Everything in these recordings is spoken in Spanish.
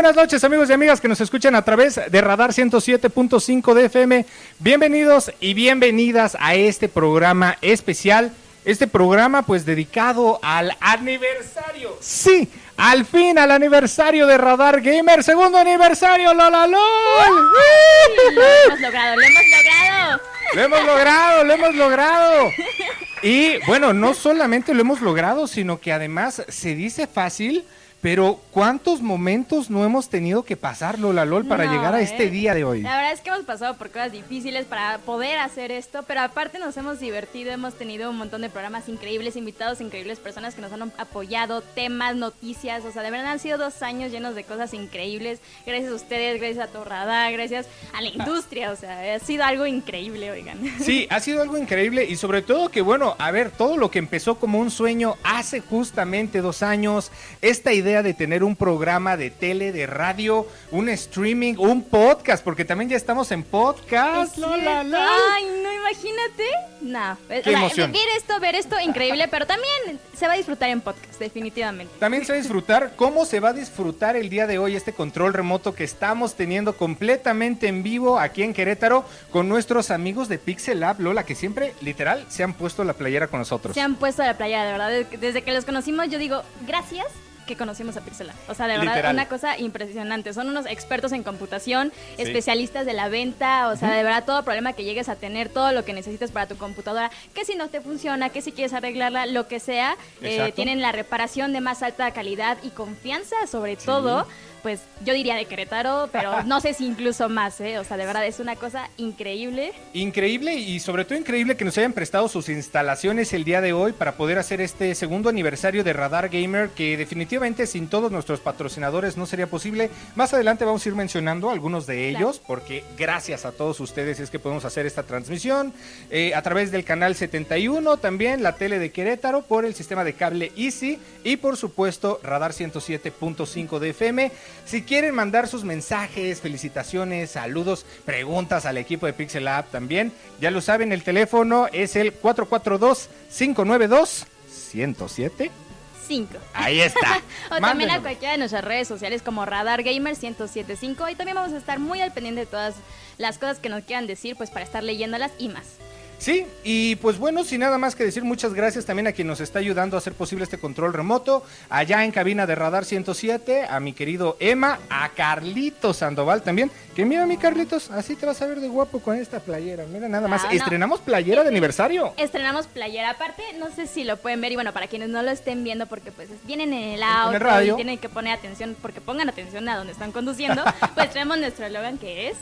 Buenas noches amigos y amigas que nos escuchan a través de Radar 107.5 de FM. Bienvenidos y bienvenidas a este programa especial. Este programa pues dedicado al aniversario. Sí, al fin al aniversario de Radar Gamer. Segundo aniversario, Lola LOL. Lo hemos logrado, lo hemos logrado. Lo hemos logrado, lo hemos logrado. Y bueno, no solamente lo hemos logrado, sino que además se dice fácil pero ¿cuántos momentos no hemos tenido que pasar, Lola LOL, para No, llegar a ¿eh? este día de hoy? La verdad es que hemos pasado por cosas difíciles para poder hacer esto, pero aparte nos hemos divertido, hemos tenido un montón de programas increíbles, invitados increíbles, personas que nos han apoyado, temas, noticias, o sea, de verdad han sido dos años llenos de cosas increíbles, gracias a ustedes, gracias a Torrada, gracias a la industria, o sea, ha sido algo increíble, oigan. Sí, ha sido algo increíble y sobre todo que, bueno, a ver, todo lo que empezó como un sueño hace justamente dos años, esta idea de tener un programa de tele, de radio, un streaming, un podcast, porque también ya estamos en podcast, Es Lola cierto. LOL. Ay, no, imagínate. No, o sea, emoción. ver esto, ver esto, increíble, pero también se va a disfrutar en podcast, definitivamente. También se va a disfrutar cómo se va a disfrutar el día de hoy este control remoto que estamos teniendo completamente en vivo aquí en Querétaro con nuestros amigos de Pixel Lab, Lola, que siempre, literal, se han puesto la playera con nosotros. Se han puesto la playa, de verdad. Desde que los conocimos, yo digo, gracias que conocimos a Pixela. O sea, de verdad, Literal. una cosa impresionante. Son unos expertos en computación, Sí. especialistas de la venta, o sea, de verdad, todo problema que llegues a tener, todo lo que necesites para tu computadora, que si no te funciona, que si quieres arreglarla, lo que sea, eh, tienen la reparación de más alta calidad y confianza, sobre todo. Pues yo diría de Querétaro, pero no sé si incluso más, ¿eh? O sea, de verdad es una cosa increíble. Increíble y sobre todo increíble que nos hayan prestado sus instalaciones el día de hoy para poder hacer este segundo aniversario de Radar Gamer que definitivamente sin todos nuestros patrocinadores no sería posible. Más adelante vamos a ir mencionando algunos de Claro. ellos porque gracias a todos ustedes es que podemos hacer esta transmisión eh, a través del canal 71, también la tele de Querétaro por el sistema de cable Easy y por supuesto Radar 107.5 de FM. Si quieren mandar sus mensajes, felicitaciones, saludos, preguntas al equipo de Pixel App también, ya lo saben, el teléfono es el 442-592-107. 5. Ahí está. O también a cualquiera de nuestras redes sociales como Radar Gamer 1075 y también vamos a estar muy al pendiente de todas las cosas que nos quieran decir pues para estar leyéndolas y más. Sí, y pues bueno, sin nada más que decir, muchas gracias también a quien nos está ayudando a hacer posible este control remoto, allá en cabina de Radar 107, a mi querido Emma, a Carlitos Sandoval también, que mira mi Carlitos, así te vas a ver de guapo con esta playera, mira nada más, Ah, no. estrenamos playera de aniversario. Estrenamos playera aparte, no sé si lo pueden ver y bueno, para quienes no lo estén viendo porque pues vienen en el auto el radio. y tienen que poner atención porque pongan atención a donde están conduciendo, pues tenemos nuestro eslogan que es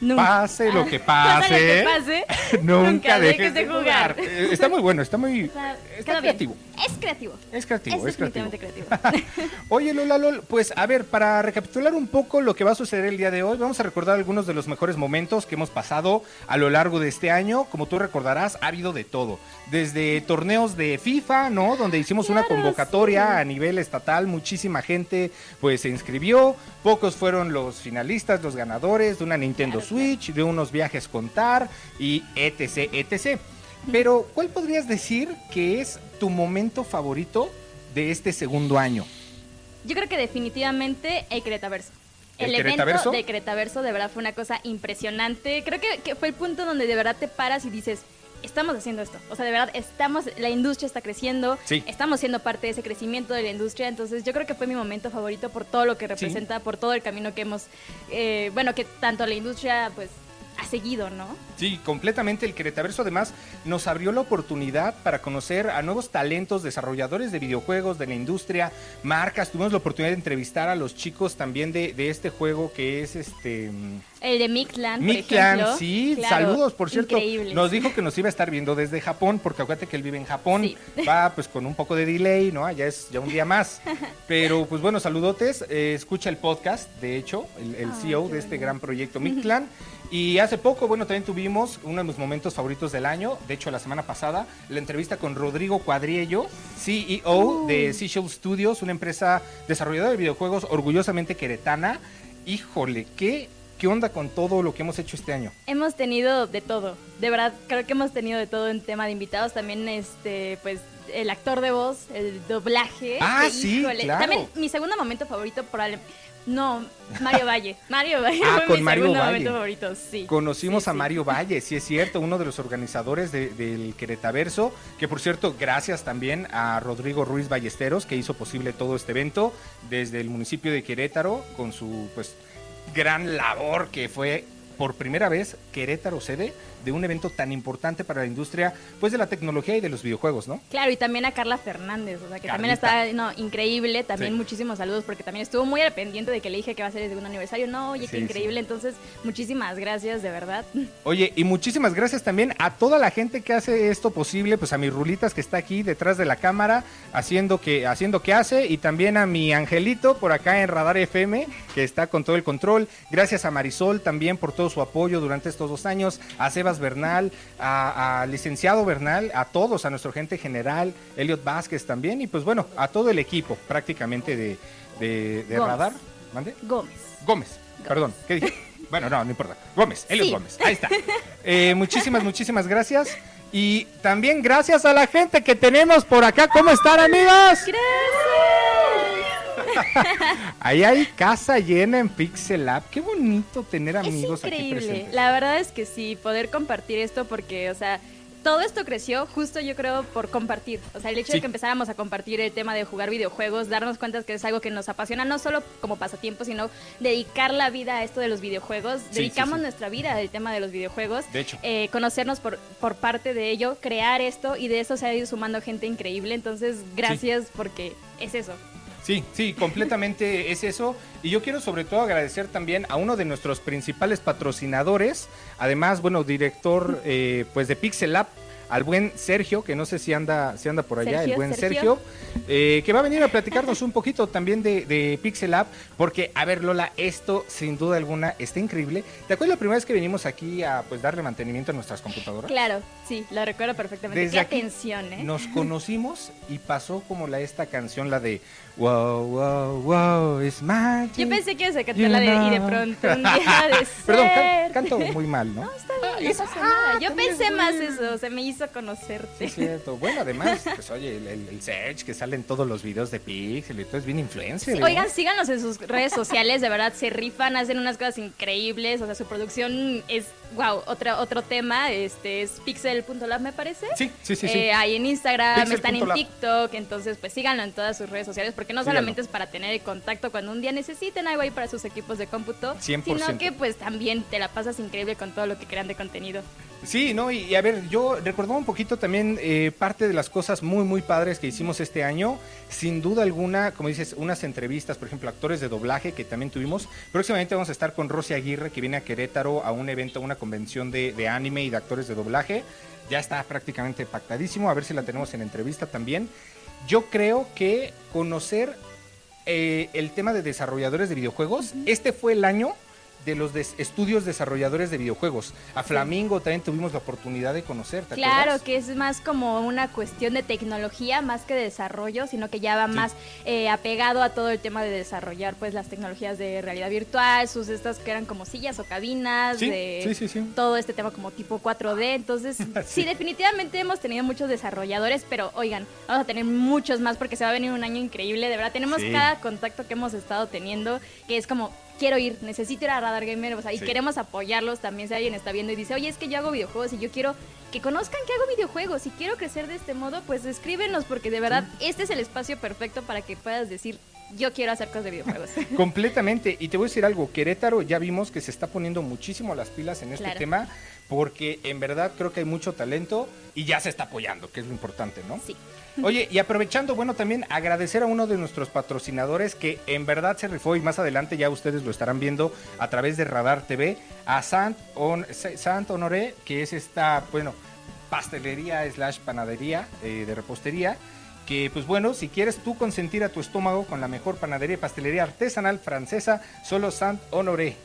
Nunca- Pase lo que Pase lo que pase, pase, Nunca dejes de jugar. Eh, Está muy bueno, está muy O sea, está quedó bien. creativo. Es creativo. Es creativo, Es es creativo. Oye, Lola Lol, pues a ver, para recapitular un poco lo que va a suceder el día de hoy, vamos a recordar algunos de los mejores momentos que hemos pasado a lo largo de este año. Como tú recordarás, ha habido de todo. Desde torneos de FIFA, ¿no? Donde hicimos una convocatoria sí. a nivel estatal, muchísima gente pues se inscribió. Pocos fueron los finalistas, los ganadores de una Nintendo Claro, claro. Switch, de unos viajes con TAR y etc, etc. Pero, ¿cuál podrías decir que es tu momento favorito de este segundo año? Yo creo que definitivamente el Queretaverso. ¿El El, evento de Queretaverso de verdad fue una cosa impresionante. Creo que, que fue el punto donde de verdad te paras y dices, estamos haciendo esto. O sea, de verdad, estamos, la industria está creciendo, Sí. estamos siendo parte de ese crecimiento de la industria. Entonces yo creo que fue mi momento favorito por todo lo que representa, por todo el camino que hemos, eh, bueno, que tanto la industria pues ha seguido, ¿no? Sí, completamente. El Queretaverso además nos abrió la oportunidad para conocer a nuevos talentos, desarrolladores de videojuegos, de la industria, marcas. Tuvimos la oportunidad de entrevistar a los chicos también de, de este juego que es este... El de Mictlan, por Mictlan, ejemplo. sí, Claro, saludos, por cierto. increíbles. Nos dijo que nos iba a estar viendo desde Japón, porque acuérdate que él vive en Japón. Sí. Va pues con un poco de delay, ¿no? Ya es ya un día más. Pero pues bueno, saludotes. eh, escucha el podcast, de hecho, el, CEO de este gran proyecto Mictlan. Y hace poco, bueno, también tuvimos uno de mis momentos favoritos del año, de hecho la semana pasada, la entrevista con Rodrigo Cuadriello, CEO de Seashell Studios, una empresa desarrolladora de videojuegos orgullosamente queretana. Híjole, ¿qué, ¿qué onda con todo lo que hemos hecho este año? Hemos tenido de todo, de verdad, creo que hemos tenido de todo en tema de invitados, también este, pues, el actor de voz, el doblaje. Ah, que, sí, claro. También mi segundo momento favorito probablemente, no, Mario Valle, Mario Valle Ah, fue con mi Mario segundo Valle. momento favorito, sí. Conocimos Sí, a sí. Mario Valle, sí es cierto, uno de los organizadores de- del Queretaverso, que por cierto, gracias también a Rodrigo Ruiz Ballesteros, que hizo posible todo este evento desde el municipio de Querétaro, con su pues gran labor que fue por primera vez Querétaro sede de un evento tan importante para la industria pues de la tecnología y de los videojuegos, ¿no? Claro, y también a Carla Fernández, o sea, que también está no, increíble, también Sí. muchísimos saludos, porque también estuvo muy al pendiente de que le dije que va a ser el segundo aniversario. No, oye, Sí, qué increíble, entonces, muchísimas gracias, de verdad. Oye, y muchísimas gracias también a toda la gente que hace esto posible, pues a mi Rulitas que está aquí detrás de la cámara haciendo que haciendo que hace y también a mi Angelito por acá en Radar FM que está con todo el control. Gracias a Marisol también por todo su apoyo durante estos dos años, a Sebas Bernal, a, a licenciado Bernal, a todos, a nuestro gente general, Elliot Vázquez también y pues bueno, a todo el equipo prácticamente de, de, de Gómez. Radar. ¿Mande? Gómez. Gómez, perdón, ¿qué dije? Bueno, no, no importa. Gómez, Elliot Sí. Gómez, ahí está. Eh, muchísimas, muchísimas gracias. Y también gracias a la gente que tenemos por acá. ¿Cómo están, amigos? Ahí hay casa llena en Pixel Lab. Qué bonito tener amigos es aquí increíble. presentes. La verdad es que sí, poder compartir esto porque, o sea, todo esto creció justo yo creo por compartir. O sea, el hecho Sí. de que empezáramos a compartir el tema de jugar videojuegos, darnos cuenta que es algo que nos apasiona no solo como pasatiempo, sino dedicar la vida a esto de los videojuegos. sí, Dedicamos sí. nuestra vida al tema de los videojuegos. De hecho. Eh, conocernos por, por parte de ello, crear esto y de eso se ha ido sumando gente increíble. Entonces, gracias porque es eso. Sí, sí, completamente es eso. Y yo quiero sobre todo agradecer también a uno de nuestros principales patrocinadores, además, bueno, director eh, pues de Pixel Lab, al buen Sergio, que no sé si anda, si anda por allá, Sergio, el buen Sergio. Sergio, eh, que va a venir a platicarnos un poquito también de, de Pixel Lab, porque, a ver, Lola, esto sin duda alguna está increíble. ¿Te acuerdas la primera vez que venimos aquí a pues darle mantenimiento a nuestras computadoras? Claro, sí, lo recuerdo perfectamente. Desde Qué aquí atención, ¿eh? Nos conocimos y pasó como la esta canción, la de Wow, wow, wow, it's magic. Yo pensé que ibas a You cantar la de y de pronto un día de ser. Perdón, can- canto muy mal, ¿no? No, está bien, no Esa- pasa ah, nada. Yo pensé es más eso, se me hizo Sí, conocerte. es cierto. Bueno, además, pues oye, el, el, el Serge que sale en todos los videos de Pixel y todo es bien influencer. Sí, ¿eh? Oigan, síganos en sus redes sociales, de verdad se rifan, hacen unas cosas increíbles, o sea, su producción es, wow, otro, otro tema, este es pixel.lab me parece. Sí, sí, sí, sí. Eh, ahí en Instagram, Pixel están en lab. TikTok, entonces pues síganlo en todas sus redes sociales, porque no Síganlo. solamente es para tener el contacto cuando un día necesiten algo ahí para sus equipos de cómputo, 100%. sino que pues también te la pasas increíble con todo lo que crean de contenido. Sí, no, y, y a ver, yo recordaba un poquito también eh, parte de las cosas muy, muy padres que hicimos este año. Sin duda alguna, como dices, unas entrevistas, por ejemplo, actores de doblaje que también tuvimos. Próximamente vamos a estar con Rosy Aguirre, que viene a Querétaro a un evento, a una convención de, de anime y de actores de doblaje. Ya está prácticamente pactadísimo, a ver si la tenemos en entrevista también. Yo creo que conocer eh, el tema de desarrolladores de videojuegos, este fue el año de los des- estudios desarrolladores de videojuegos. A Flamingo también tuvimos la oportunidad de conocer, ¿te Claro, acuerdas? que es más como una cuestión de tecnología más que de desarrollo, sino que ya va Sí. más eh, apegado a todo el tema de desarrollar pues las tecnologías de realidad virtual, sus estas que eran como sillas o cabinas, Sí, de sí, sí, sí. todo este tema como tipo 4D. Entonces, sí. definitivamente hemos tenido muchos desarrolladores, pero oigan, vamos a tener muchos más porque se va a venir un año increíble. De verdad, tenemos cada contacto que hemos estado teniendo que es como quiero ir, necesito ir a Radar Gamer, o sea, y Sí. queremos apoyarlos también si alguien está viendo y dice, oye, es que yo hago videojuegos y yo quiero que conozcan que hago videojuegos y quiero crecer de este modo, pues escríbenos porque de verdad este es el espacio perfecto para que puedas decir, yo quiero hacer cosas de videojuegos. Completamente. Y te voy a decir algo, Querétaro ya vimos que se está poniendo muchísimo las pilas en este Claro. tema, porque en verdad creo que hay mucho talento y ya se está apoyando, que es lo importante, ¿no? Sí. Oye, y aprovechando, bueno, también agradecer a uno de nuestros patrocinadores que en verdad se rifó y más adelante ya ustedes lo estarán viendo a través de Radar TV, a Sant, Sant Honoré, que es esta, bueno, pastelería slash panadería eh, de repostería, que pues bueno, si quieres tú consentir a tu estómago con la mejor panadería y pastelería artesanal francesa, solo Sant Honoré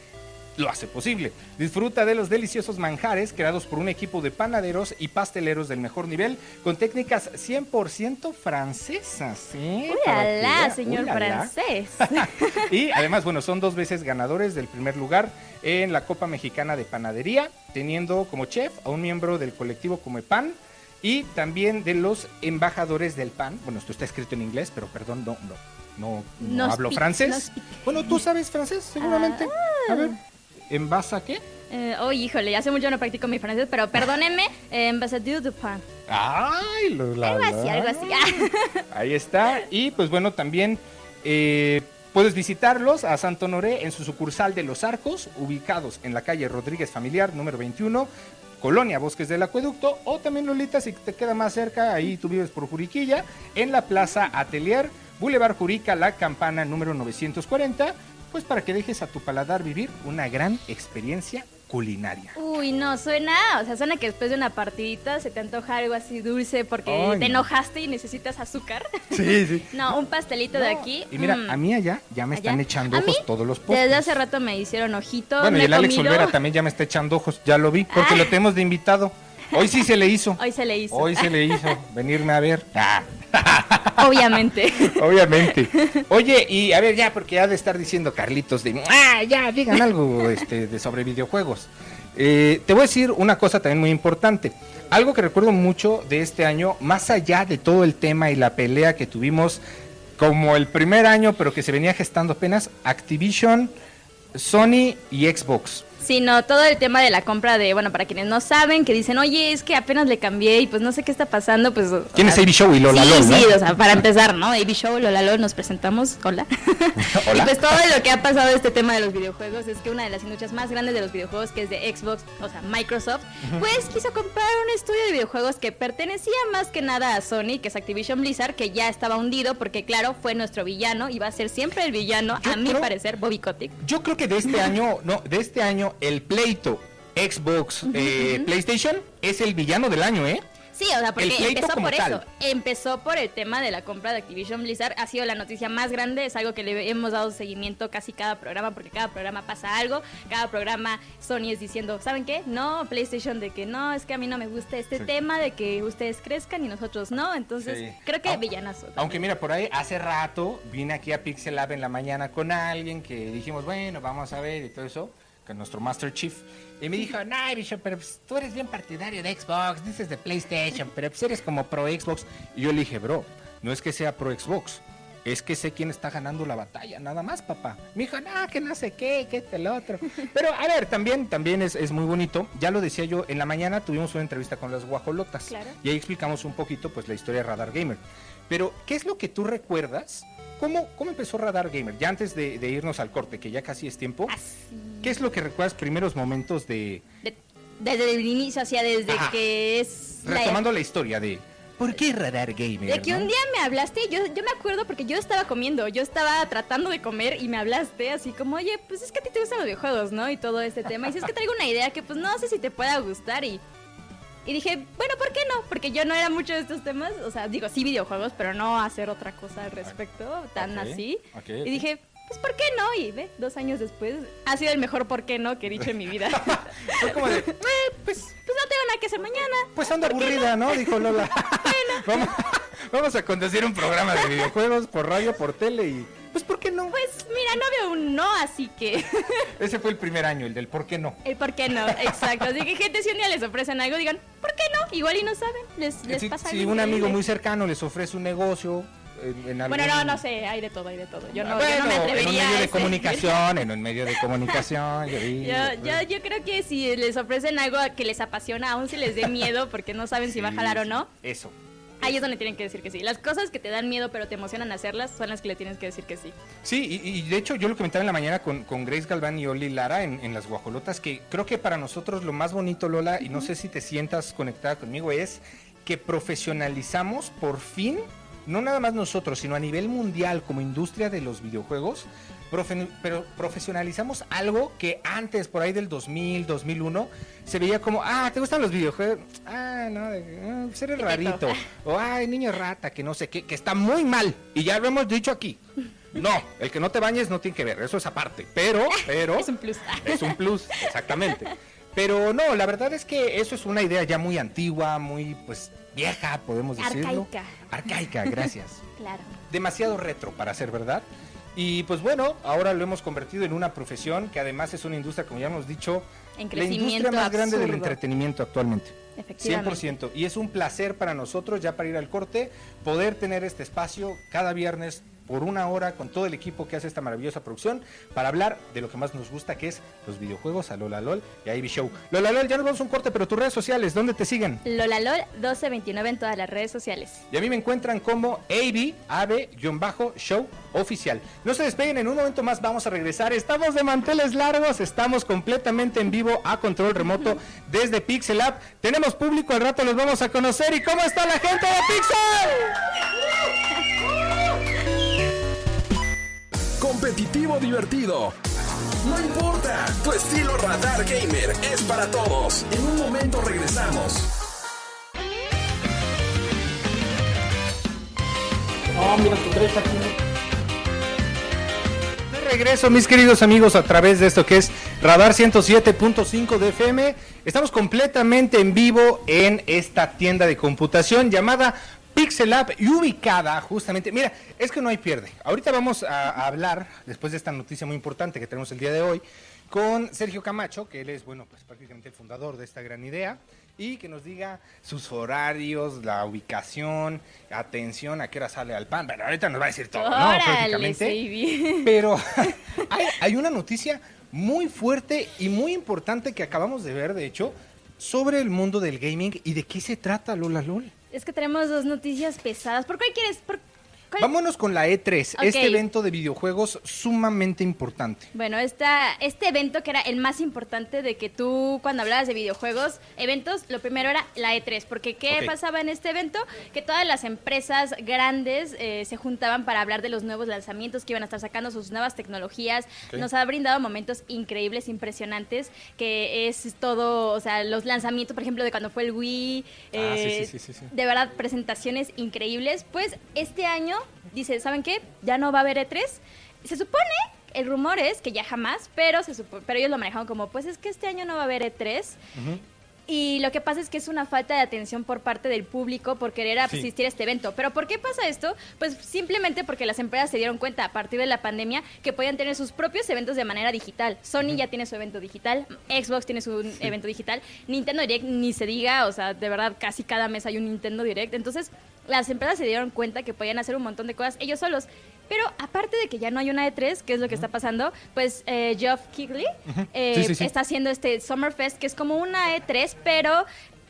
lo hace posible. Disfruta de los deliciosos manjares creados por un equipo de panaderos y pasteleros del mejor nivel con técnicas 100% francesas. ¿sí? Para que ¡Ulala, vea, señor ¡ulala! francés! Y además, bueno, son dos veces ganadores del primer lugar en la Copa Mexicana de Panadería, teniendo como chef a un miembro del colectivo Comepan y también de los embajadores del PAN. Bueno, esto está escrito en inglés, pero perdón, no, no, no, hablo francés. Bueno, tú sabes francés, seguramente. A ver, ¿en base a qué? Eh, oh, híjole, hace mucho no practico mi francés, pero perdónenme, eh, ambassadeur du pain. Ay, lo, la, Algo así, algo así. Ahí está. Y pues bueno, también eh, puedes visitarlos a Santo Honoré en su sucursal de Los Arcos, ubicados en la calle Rodríguez Familiar, número 21, Colonia Bosques del Acueducto, o también Lolita, si te queda más cerca, ahí tú vives por Juriquilla, en la Plaza Atelier, Boulevard Jurica, La Campana, número 940, pues para que dejes a tu paladar vivir una gran experiencia culinaria. Uy, no, suena, o sea, suena que después de una partidita se te antoja algo así dulce porque Ay, te no. enojaste y necesitas azúcar. Sí, sí. No, un pastelito de aquí. Y mira, mm, a mí allá ya me allá. están echando ojos todos los postres. Desde hace rato me hicieron ojitos. Bueno, me y el Alex Olvera también ya me está echando ojos, ya lo vi, porque Ah. lo tenemos de invitado. Hoy sí se le hizo. Hoy se le hizo. Hoy se le hizo venirme a ver. Ah, Obviamente. obviamente. Oye, y a ver, ya, porque ha de estar diciendo Carlitos de, ah, ya, digan algo este, de sobre videojuegos. Eh, te voy a decir una cosa también muy importante. Algo que recuerdo mucho de este año, más allá de todo el tema y la pelea que tuvimos como el primer año, pero que se venía gestando apenas, Activision, Sony y Xbox. Sino todo el tema de la compra de, bueno, para quienes no saben, que dicen, oye, es que apenas le cambié y pues no sé qué está pasando, pues... ¿Quién es AB Show y Lola sí, Lol, no? sí, o sea, para empezar, ¿no? AB Show, Lola Lol, nos presentamos, hola. Hola. Y pues todo lo que ha pasado este tema de los videojuegos es que una de las industrias más grandes de los videojuegos, que es de Xbox, o sea, Microsoft, pues quiso comprar un estudio de videojuegos que pertenecía más que nada a Sony, que es Activision Blizzard, que ya estaba hundido porque, claro, fue nuestro villano y va a ser siempre el villano, Yo a mi parecer, Bobby Kotick. Yo creo que de este año, no, de este año, el pleito Xbox, eh, PlayStation es el villano del año, ¿eh? Sí, o sea, porque empezó por tal. eso. Empezó por el tema de la compra de Activision Blizzard. Ha sido la noticia más grande. Es algo que le hemos dado seguimiento casi cada programa, porque cada programa pasa algo. Cada programa Sony es diciendo, ¿saben qué? No, PlayStation de que no, es que a mí no me gusta este Sí. tema, de que ustedes crezcan y nosotros no. Entonces, Sí. creo que Au- villanazo. también. Aunque mira, por ahí hace rato vine aquí a Pixel Lab en la mañana con alguien que dijimos, bueno, vamos a ver y todo eso, con nuestro Master Chief. Y me dijo, no, Bishop, pero pues, tú eres bien partidario de Xbox, dices de PlayStation, pero pues eres como pro Xbox. Y yo le dije, bro, no es que sea pro Xbox, es que sé quién está ganando la batalla, nada más, papá. Me dijo, no, que no sé qué, que este el otro. Pero a ver, también, también es, es muy bonito. Ya lo decía yo, en la mañana tuvimos una entrevista con las guajolotas. Claro. Y ahí explicamos un poquito pues la historia de Radar Gamer. Pero, ¿qué es lo que tú recuerdas? ¿Cómo, cómo empezó Radar Gamer? Ya antes de, de irnos al corte, que ya casi es tiempo. Así. ¿Qué es lo que recuerdas primeros momentos de... De- desde el inicio, o sea, desde Ajá. que es... la- Retomando la historia de... ¿Por qué Radar Gamer? De que no? un día me hablaste, yo, yo me acuerdo porque yo estaba comiendo, yo estaba tratando de comer y me hablaste así como, oye, pues es que a ti te gustan los videojuegos, ¿no? Y todo este tema. Y si es que traigo una idea que pues no sé si te pueda gustar y... Y dije, bueno, ¿por qué no? Porque yo no era mucho de estos temas, o sea, digo, sí videojuegos, pero no hacer otra cosa al respecto, tan así. ok, Y ok. dije, pues ¿por qué no? Y ve, dos años después, ha sido el mejor ¿por qué no? que he dicho en mi vida. Fue como de... "Eh, pues, pues no tengo nada que hacer mañana. pues ando aburrida, ¿no? Dijo Lola. vamos, vamos a conducir un programa de videojuegos por radio, por tele y... Pues, ¿por qué no? Pues mira, no veo un no, así que... Ese fue el primer año, el del ¿por qué no? El por qué no, exacto. Así que gente, si un día les ofrecen algo, digan, ¿por qué no? Igual y no saben, les, les si pasa si algo un amigo muy cercano les ofrece un negocio en, algún... Bueno, no, no sé, hay de todo, hay de todo. Yo no, Ah, yo no bueno, me en un atrevería medio a de comunicación, en un medio de comunicación, yo Yo, pues, yo, creo que si les ofrecen algo que les apasiona, aún si les dé miedo porque no saben si va a sí, jalar o sí, no, Eso. Ahí es donde tienen que decir que sí. Las cosas que te dan miedo pero te emocionan hacerlas son las que le tienes que decir que sí. Sí, y, y de hecho yo lo comentaba en la mañana con, con Grace Galván y Oli Lara en, en las guajolotas, que creo que para nosotros lo más bonito, Lola, y no sé si te sientas conectada conmigo, es que profesionalizamos por fin, no nada más nosotros, sino a nivel mundial como industria de los videojuegos, profe- pero profesionalizamos algo que antes, por ahí del 2000, 2001, se veía como, ah, ¿te gustan los videojuegos? Ah, no, eh, pues eres rarito. O, ay, niño rata, que no sé qué, que está muy mal. Y ya lo hemos dicho aquí. No, el que no te bañes no tiene que ver, eso es aparte. Pero, pero... Es un plus. Es un plus, exactamente. Pero no, la verdad es que eso es una idea ya muy antigua, muy, pues, vieja, podemos decirlo. Arcaica. Arcaica, gracias. Claro. Demasiado retro para ser verdad. Y pues bueno, ahora lo hemos convertido en una profesión que además es una industria, como ya hemos dicho, En la industria más grande del entretenimiento actualmente. Efectivamente. 100%. Y es un placer para nosotros, ya para ir al corte, poder tener este espacio cada viernes por una hora con todo el equipo que hace esta maravillosa producción para hablar de lo que más nos gusta, que es los videojuegos a Lola LOL y a Ivy Show. Lola LOL, ya nos vamos a un corte, pero tus redes sociales, ¿dónde te siguen? Lolalol 1229 en todas las redes sociales. Y a mí me encuentran como AB, AB-show oficial. No se despeguen, en un momento más vamos a regresar. Estamos de manteles largos, estamos completamente en vivo a control remoto desde Pixel App. Tenemos público, al rato los vamos a conocer. ¿Y cómo está la gente de Pixel? Competitivo divertido. No importa, tu estilo Radar Gamer es para todos. En un momento regresamos. De regreso, mis queridos amigos, a través de esto que es Radar 107.5 de FM. Estamos completamente en vivo en esta tienda de computación llamada Pixel App y ubicada justamente. Mira, es que no hay pierde. Ahorita vamos a, a hablar, después de esta noticia muy importante que tenemos el día de hoy, con Sergio Camacho, que él es, bueno, pues prácticamente el fundador de esta gran idea, y que nos diga sus horarios, la ubicación, atención, a qué hora sale al pan. Bueno, ahorita nos va a decir todo, ¿no? Prácticamente. Pero hay, hay una noticia muy fuerte y muy importante que acabamos de ver, de hecho, sobre el mundo del gaming y de qué se trata Lola LOL. Es que tenemos dos noticias pesadas. ¿Por cuál quieres? Vámonos con la E3, Ok. este evento de videojuegos sumamente importante. Bueno, esta, este evento que era el más importante de que tú cuando hablabas de videojuegos, eventos, lo primero era la E3, porque ¿qué pasaba en este evento? Que todas las empresas grandes eh, se juntaban para hablar de los nuevos lanzamientos que iban a estar sacando, sus nuevas tecnologías. Nos ha brindado momentos increíbles, impresionantes, que es todo, o sea, los lanzamientos, por ejemplo, de cuando fue el Wii, Ah, eh, sí, sí, sí. de verdad, presentaciones increíbles. Pues este año, dice, ¿saben qué? Ya no va a haber E3. Se supone, el rumor es que ya jamás, pero, se supo- pero ellos lo manejaron como, pues es que este año no va a haber E3. Y lo que pasa es que es una falta de atención por parte del público por querer Sí. asistir a este evento. ¿Pero por qué pasa esto? Pues simplemente porque las empresas se dieron cuenta a partir de la pandemia que podían tener sus propios eventos de manera digital. Sony ya tiene su evento digital, Xbox tiene su evento digital, Nintendo Direct ni se diga, o sea, de verdad casi cada mes hay un Nintendo Direct. Entonces, las empresas se dieron cuenta que podían hacer un montón de cosas ellos solos. Pero aparte de que ya no hay una E3, que es lo que está pasando, pues eh, Geoff Keighley eh, Sí, sí, sí. está haciendo este Summerfest, que es como una E3, pero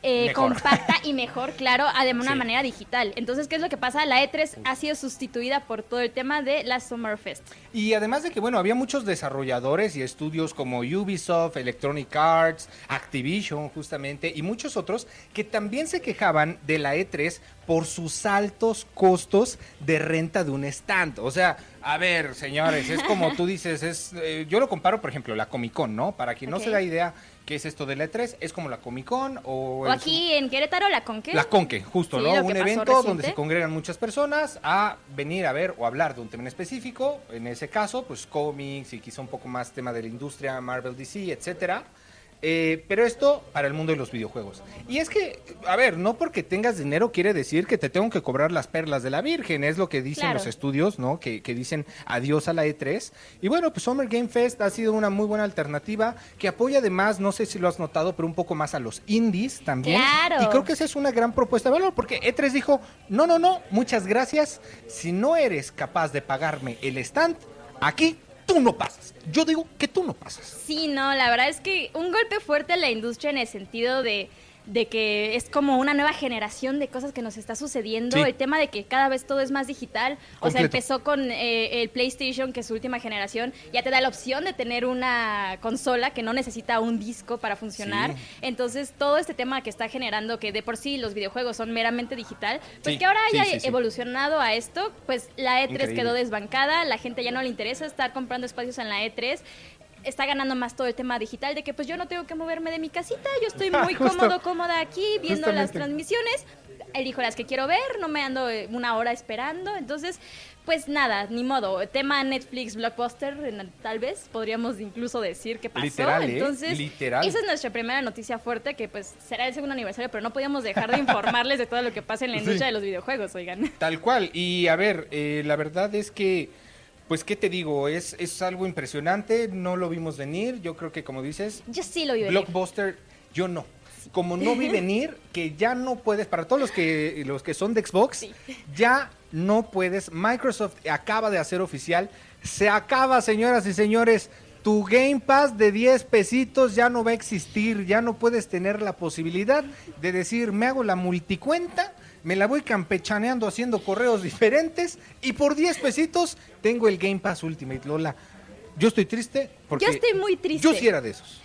eh, compacta y mejor, claro, de una Sí. manera digital. Entonces, ¿qué es lo que pasa? La E3 ha sido sustituida por todo el tema de la Summerfest. Y además de que, bueno, había muchos desarrolladores y estudios como Ubisoft, Electronic Arts, Activision, justamente, y muchos otros que también se quejaban de la E3 por sus altos costos de renta de un stand. O sea, a ver, señores, es como tú dices, es, eh, yo lo comparo, por ejemplo, la Comic Con, ¿no? Para quien no se da idea qué es esto de la E3, es como la Comic Con o... Aquí en Querétaro, la Conque. la Conque, justo, Sí, ¿no? Un evento donde se congregan muchas personas a venir a ver o hablar de un tema en específico. En ese caso, pues cómics y quizá un poco más tema de la industria, Marvel, DC, etcétera. Eh, pero esto para el mundo de los videojuegos. Y es que, a ver, no porque tengas dinero quiere decir que te tengo que cobrar las perlas de la Virgen, es lo que dicen Claro. los estudios, ¿no? Que, que dicen adiós a la E3. Y bueno, pues Summer Game Fest ha sido una muy buena alternativa que apoya además, no sé si lo has notado, pero un poco más a los indies también. Claro. Y creo que esa es una gran propuesta de valor, porque E3 dijo, no, no, no, muchas gracias. Si no eres capaz de pagarme el stand, aquí tú no pasas. Yo digo que tú no pasas. Sí, no, la verdad es que un golpe fuerte a la industria en el sentido de de que es como una nueva generación de cosas que nos está sucediendo. Sí. El tema de que cada vez todo es más digital. O sea, empezó con eh, el PlayStation, que es su última generación, ya te da la opción de tener una consola que no necesita un disco para funcionar. Sí. Entonces, todo este tema que está generando, que de por sí los videojuegos son meramente digital, pues Sí, que ahora haya evolucionado a esto, pues la E3 Increíble. quedó desbancada, la gente ya no le interesa estar comprando espacios en la E3. Está ganando más todo el tema digital de que pues yo no tengo que moverme de mi casita, yo estoy muy Justo. cómodo, cómoda aquí viendo las transmisiones, elijo las que quiero ver, no me ando eh, una hora esperando, entonces pues nada, ni modo, tema Netflix blockbuster, tal vez podríamos incluso decir que pasó, Literal, ¿eh? entonces Literal. esa es nuestra primera noticia fuerte que pues será el segundo aniversario, pero no podíamos dejar de informarles de todo lo que pasa en la Sí. industria de los videojuegos, oigan. Tal cual. Y a ver, eh, la verdad es que, pues, ¿qué te digo? Es, es algo impresionante, no lo vimos venir. Yo creo que, como dices, Yo sí lo vi venir. Blockbuster, yo no. Como no vi venir, que ya no puedes, para todos los que, los que son de Xbox, Sí. ya no puedes. Microsoft acaba de hacer oficial, se acaba, señoras y señores. Tu Game Pass de 10 pesitos ya no va a existir, ya no puedes tener la posibilidad de decir, me hago la multicuenta, me la voy campechaneando haciendo correos diferentes y por 10 pesitos tengo el Game Pass Ultimate, Lola. Yo estoy triste porque Yo estoy muy triste. yo sí era de esos.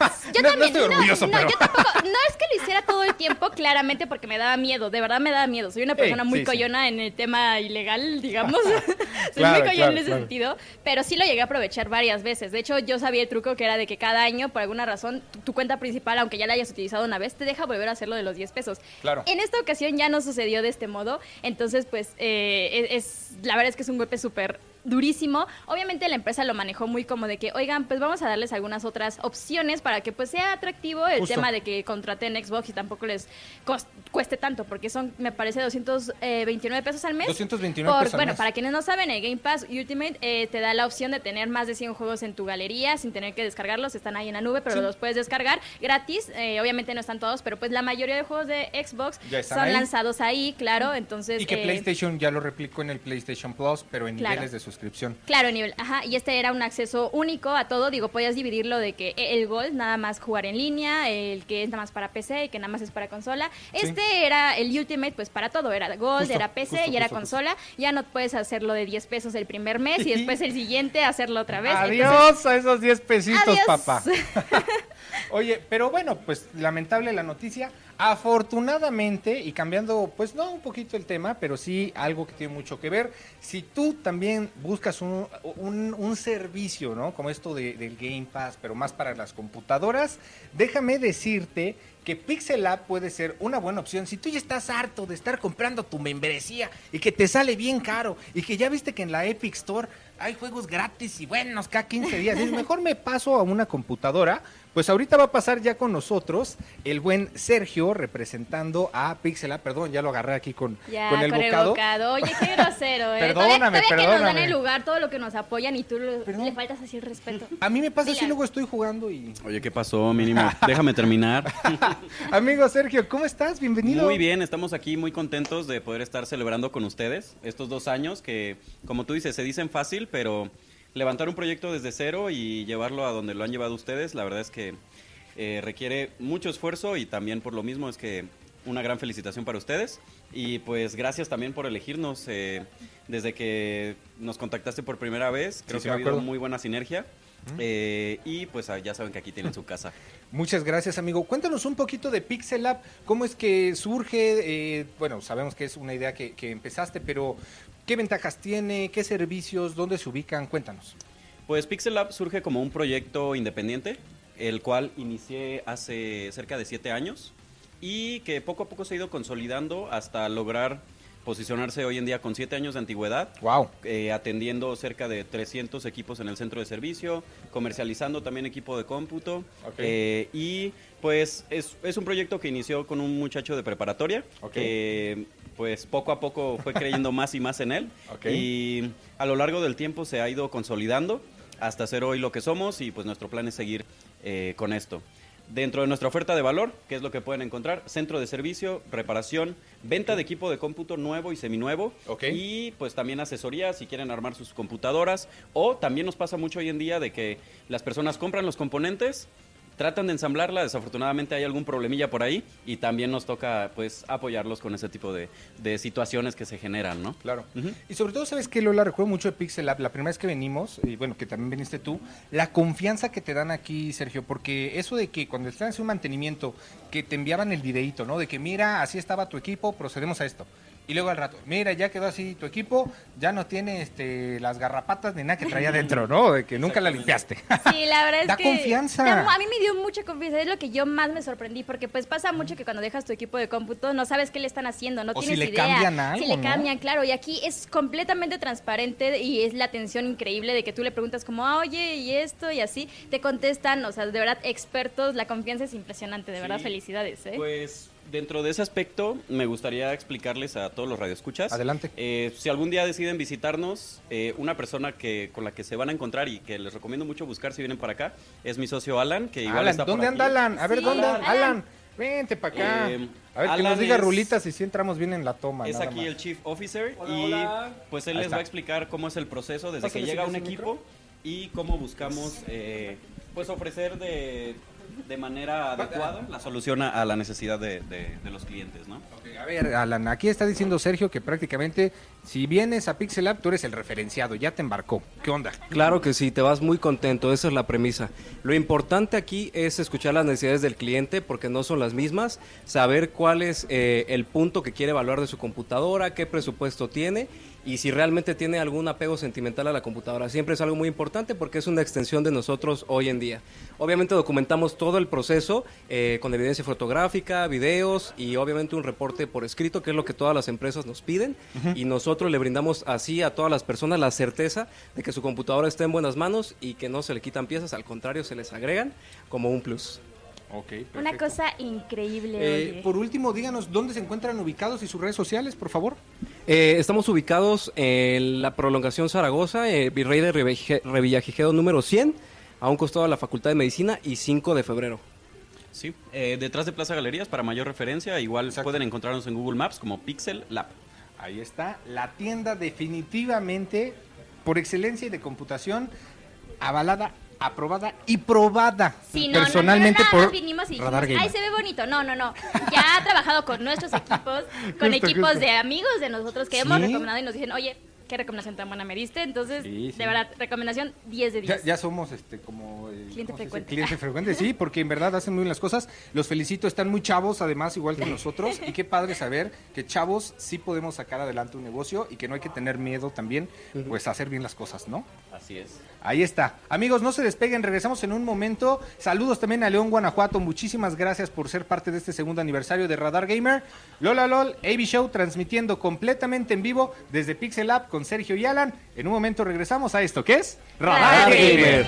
Yo No- no también, estoy orgulloso, no, pero- yo tampoco, no es que lo hiciera todo el tiempo, claramente porque me daba miedo, de verdad me daba miedo. Soy una persona muy sí, en el tema ilegal, digamos. Soy Claro, muy coyona claro, en ese claro. sentido, pero sí lo llegué a aprovechar varias veces. De hecho, yo sabía el truco que era de que cada año, por alguna razón, tu, tu cuenta principal, aunque ya la hayas utilizado una vez, te deja volver a hacerlo de los 10 pesos. Claro. En esta ocasión ya no sucedió de este modo, entonces pues eh, es, es- la verdad es que es un golpe súper durísimo. Obviamente la empresa lo manejó muy como de que, oigan, pues vamos a darles algunas otras opciones para que pues sea atractivo el Justo. tema de que contraten Xbox y tampoco les cueste tanto, porque son, me parece, 229 pesos al mes. 229 Por- pesos al Bueno, mes. para quienes no saben, el Game Pass Ultimate eh, te da la opción de tener más de 100 juegos en tu galería sin tener que descargarlos. Están ahí en la nube, pero Sí. los puedes descargar gratis. Eh, obviamente no están todos, pero pues la mayoría de juegos de Xbox son ahí. lanzados ahí, claro. Entonces, Y que eh, PlayStation ya lo replicó en el PlayStation Plus, pero en Claro. niveles de suscripción. Claro, nivel, ajá, y este era un acceso único a todo, digo, podías dividirlo de que el Gold nada más jugar en línea, el que es nada más para PC y que nada más es para consola. Sí. Este era el Ultimate, pues para todo, era Gold, Justo, era PC justo, y era justo, consola. Ya no puedes hacerlo de 10 pesos el primer mes y después el siguiente hacerlo otra vez. Entonces, Adiós a esos 10 pesitos, Adiós. papá. Oye, pero bueno, pues lamentable la noticia. Afortunadamente, y cambiando, pues no un poquito el tema, pero sí algo que tiene mucho que ver. Si tú también buscas un, un- servicio, ¿no? Como esto de- del Game Pass, pero más para las computadoras, déjame decirte que Pixel App puede ser una buena opción. Si tú ya estás harto de estar comprando tu membresía y que te sale bien caro y que ya viste que en la Epic Store hay juegos gratis y buenos cada 15 días, dices, mejor me paso a una computadora. Pues ahorita va a pasar ya con nosotros el buen Sergio representando a Pixel App. Perdón, ya lo agarré aquí con, Ya, con el bocado. Oye, qué grosero, ¿eh? Perdóname, todavía, todavía que nos dan perdóname. el lugar, todo lo que nos apoyan y tú Perdón. le faltas así el respeto. A mí me pasa así, luego estoy jugando y... Oye, ¿qué pasó, mínimo? Déjame terminar. Amigo Sergio, ¿cómo estás? Bienvenido. Muy bien, estamos aquí muy contentos de poder estar celebrando con ustedes estos dos años que, como tú dices, se dicen fácil, pero levantar un proyecto desde cero y llevarlo a donde lo han llevado ustedes, la verdad es que eh, requiere mucho esfuerzo y también por lo mismo es que una gran felicitación para ustedes y pues gracias también por elegirnos eh, desde que nos contactaste por primera vez, creo sí, que me ha habido muy buena sinergia eh, y pues ah, ya saben que aquí tienen su casa. Muchas gracias, amigo. Cuéntanos un poquito de Pixel App, cómo es que surge, eh, bueno, sabemos que es una idea que, que empezaste, pero ¿qué ventajas tiene? ¿Qué servicios? ¿Dónde se ubican? Cuéntanos. Pues Pixel Lab surge como un proyecto independiente, el cual inicié hace cerca de siete años y que poco a poco se ha ido consolidando hasta lograr posicionarse hoy en día con siete años de antigüedad. Wow. eh, atendiendo cerca de 300 equipos en el centro de servicio, comercializando también equipo de cómputo. Ok. eh, y pues es, es un proyecto que inició con un muchacho de preparatoria, Ok. que pues poco a poco fue creyendo más y más en él. Y a lo largo del tiempo se ha ido consolidando hasta ser hoy lo que somos y pues nuestro plan es seguir eh, con esto. Dentro de nuestra oferta de valor, ¿qué es lo que pueden encontrar? Centro de servicio, reparación, venta de equipo de cómputo nuevo y seminuevo. Y pues también asesoría si quieren armar sus computadoras. O también nos pasa mucho hoy en día de que las personas compran los componentes, tratan de ensamblarla, desafortunadamente hay algún problemilla por ahí y también nos toca pues apoyarlos con ese tipo de, de situaciones que se generan, ¿no? Claro. Y sobre todo, ¿sabes qué, Lola? Recuerdo mucho de Pixel Lab, la primera vez que venimos, y bueno, que también viniste tú, la confianza que te dan aquí, Sergio, porque eso de que cuando estás en un mantenimiento, que te enviaban el videíto, ¿no? De que mira, así estaba tu equipo, procedemos a esto. Y luego al rato, mira, ya quedó así tu equipo, ya no tiene este, las garrapatas ni nada que traía dentro, ¿no? De que nunca la limpiaste. Sí, la verdad es Da que confianza. da- a mí me dio mucha confianza, es lo que yo más me sorprendí, porque pues pasa mucho que cuando dejas tu equipo de cómputo no sabes qué le están haciendo, no O si tienes le idea. cambian algo, si le ¿no? cambian, claro, y aquí es completamente transparente y es la atención increíble de que tú le preguntas como, ah, oye, y esto y así, te contestan, o sea, de verdad, expertos, la confianza es impresionante, de verdad, felicidades, ¿eh? Pues dentro de ese aspecto me gustaría explicarles a todos los radioescuchas. Adelante. Eh, si algún día deciden visitarnos, eh, una persona que con la que se van a encontrar y que les recomiendo mucho buscar si vienen para acá es mi socio Alan, que igual Alan, está por ¿dónde aquí. anda Alan? A ver, Sí, ¿dónde? Alan. Alan, vente para acá. Eh, a ver, que nos diga es- rulitas y si entramos bien en la toma. Es nada aquí más. el Chief Officer Hola, y hola. pues él Ahí les está. va a explicar cómo es el proceso desde Pásale, que llega un equipo y cómo buscamos eh, pues ofrecer de, de manera adecuada la solución a, la necesidad de, de- los clientes, ¿no? A ver, Alan, aquí está diciendo Sergio que prácticamente si vienes a Pixel Lab, tú eres el referenciado, ya te embarcó. ¿Qué onda? Claro que sí, te vas muy contento, esa es la premisa. Lo importante aquí es escuchar las necesidades del cliente porque no son las mismas, saber cuál es eh, el punto que quiere evaluar de su computadora, qué presupuesto tiene y si realmente tiene algún apego sentimental a la computadora. Siempre es algo muy importante porque es una extensión de nosotros hoy en día. Obviamente documentamos todo el proceso eh, con evidencia fotográfica, videos y obviamente un reporte por escrito, que es lo que todas las empresas nos piden. Y nosotros le brindamos así a todas las personas la certeza de que su computadora está en buenas manos y que no se le quitan piezas, al contrario, se les agregan como un plus. Ok, Una cosa increíble, Eh, oye. por último, díganos dónde se encuentran ubicados y sus redes sociales, por favor. Eh, estamos ubicados en la prolongación Zaragoza, eh, Virrey de Revillagigedo número 100, a un costado de la Facultad de Medicina y 5 de febrero. Sí, eh, detrás de Plaza Galerías, para mayor referencia, igual Exacto. pueden encontrarnos en Google Maps como Pixel Lab. Ahí está, la tienda definitivamente por excelencia y de computación avalada, aprobada y probada Sí, no, personalmente no, no, por vinimos y dijimos, Radar Gamer. ay, se ve bonito. No, no, no. Ya ha trabajado con nuestros equipos, con Justo, equipos justo. de amigos de nosotros que Sí. hemos recomendado y nos dicen, oye, qué recomendación tan buena me diste. Entonces, Sí, sí. de verdad, recomendación 10 de 10. Ya, ya somos este como eh, Cliente frecuente. Cliente frecuente, sí, porque en verdad hacen muy bien las cosas. Los felicito, están muy chavos, además, igual que nosotros. Y qué padre saber que chavos sí podemos sacar adelante un negocio y que no hay que tener miedo también, pues, a hacer bien las cosas, ¿no? Así es. Ahí está. Amigos, no se despeguen, regresamos en un momento. Saludos también a León, Guanajuato. Muchísimas gracias por ser parte de este segundo aniversario de Radar Gamer. Lola LOL, AB Show, transmitiendo completamente en vivo desde Pixel Lab con Sergio y Alan. En un momento regresamos a esto, ¿qué es? Radar Gamer.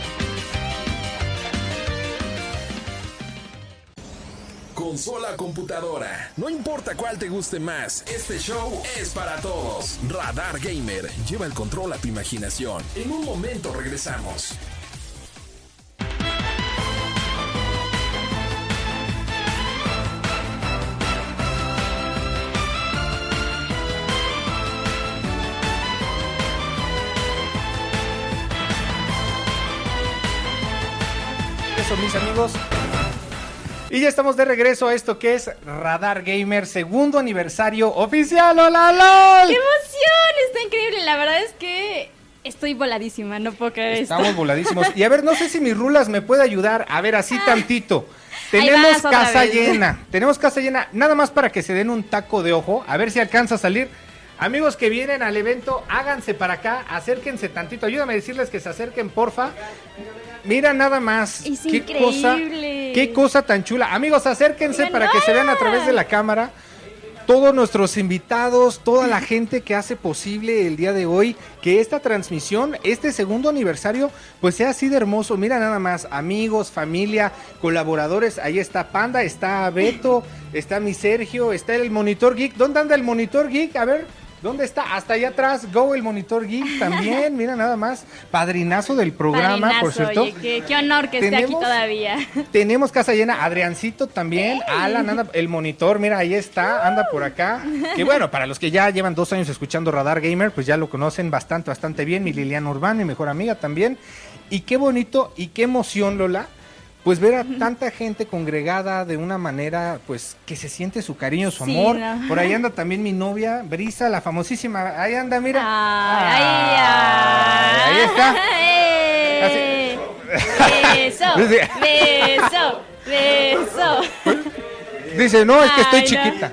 Consola computadora. No importa cuál te guste más, este show es para todos. Radar Gamer. Lleva el control a tu imaginación. En un momento regresamos. Mis amigos. Y ya estamos de regreso a esto que es Radar Gamer, segundo aniversario oficial. ¡Hola, LOL! ¡Qué emoción! Está increíble. La verdad es que estoy voladísima. No puedo creer esto. Estamos voladísimos. Y a ver, no sé si mis rulas me puede ayudar. A ver, así tantito. Tenemos casa llena. Tenemos casa llena. Nada más para que se den un taco de ojo. A ver si alcanza a salir. Amigos que vienen al evento, háganse para acá. Acérquense tantito. Ayúdame a decirles que se acerquen, porfa. Mira nada más. Es qué cosa, qué cosa tan chula. Amigos, acérquense para que se vean a ¡hola! través de la cámara todos nuestros invitados, toda la gente que hace posible el día de hoy que esta transmisión, este segundo aniversario, pues sea así de hermoso. Mira nada más, amigos, familia, colaboradores. Ahí está Panda, está Beto, está mi Sergio, está el Monitor Geek. ¿Dónde anda el Monitor Geek? A ver. ¿Dónde está? Hasta allá atrás, Go el Monitor Geek también, mira nada más, padrinazo del programa, por cierto. oye, qué, qué honor que esté aquí todavía. Tenemos casa llena, Adriancito también, Alan anda, el monitor, mira, ahí está, anda por acá. Que bueno, para los que ya llevan dos años escuchando Radar Gamer, pues ya lo conocen bastante, bastante bien. Mi Liliana Urbán, mi mejor amiga también. Y qué bonito y qué emoción, Lola, pues ver a tanta gente congregada de una manera, pues que se siente su cariño, su Sí, amor. ¿no? Por ahí anda también mi novia, Brisa, la famosísima. Ahí anda, mira. Ay, Ay, ay, ahí está. ¡Eh! Beso, beso, beso. Dice, no, es que estoy Ay, no. chiquita.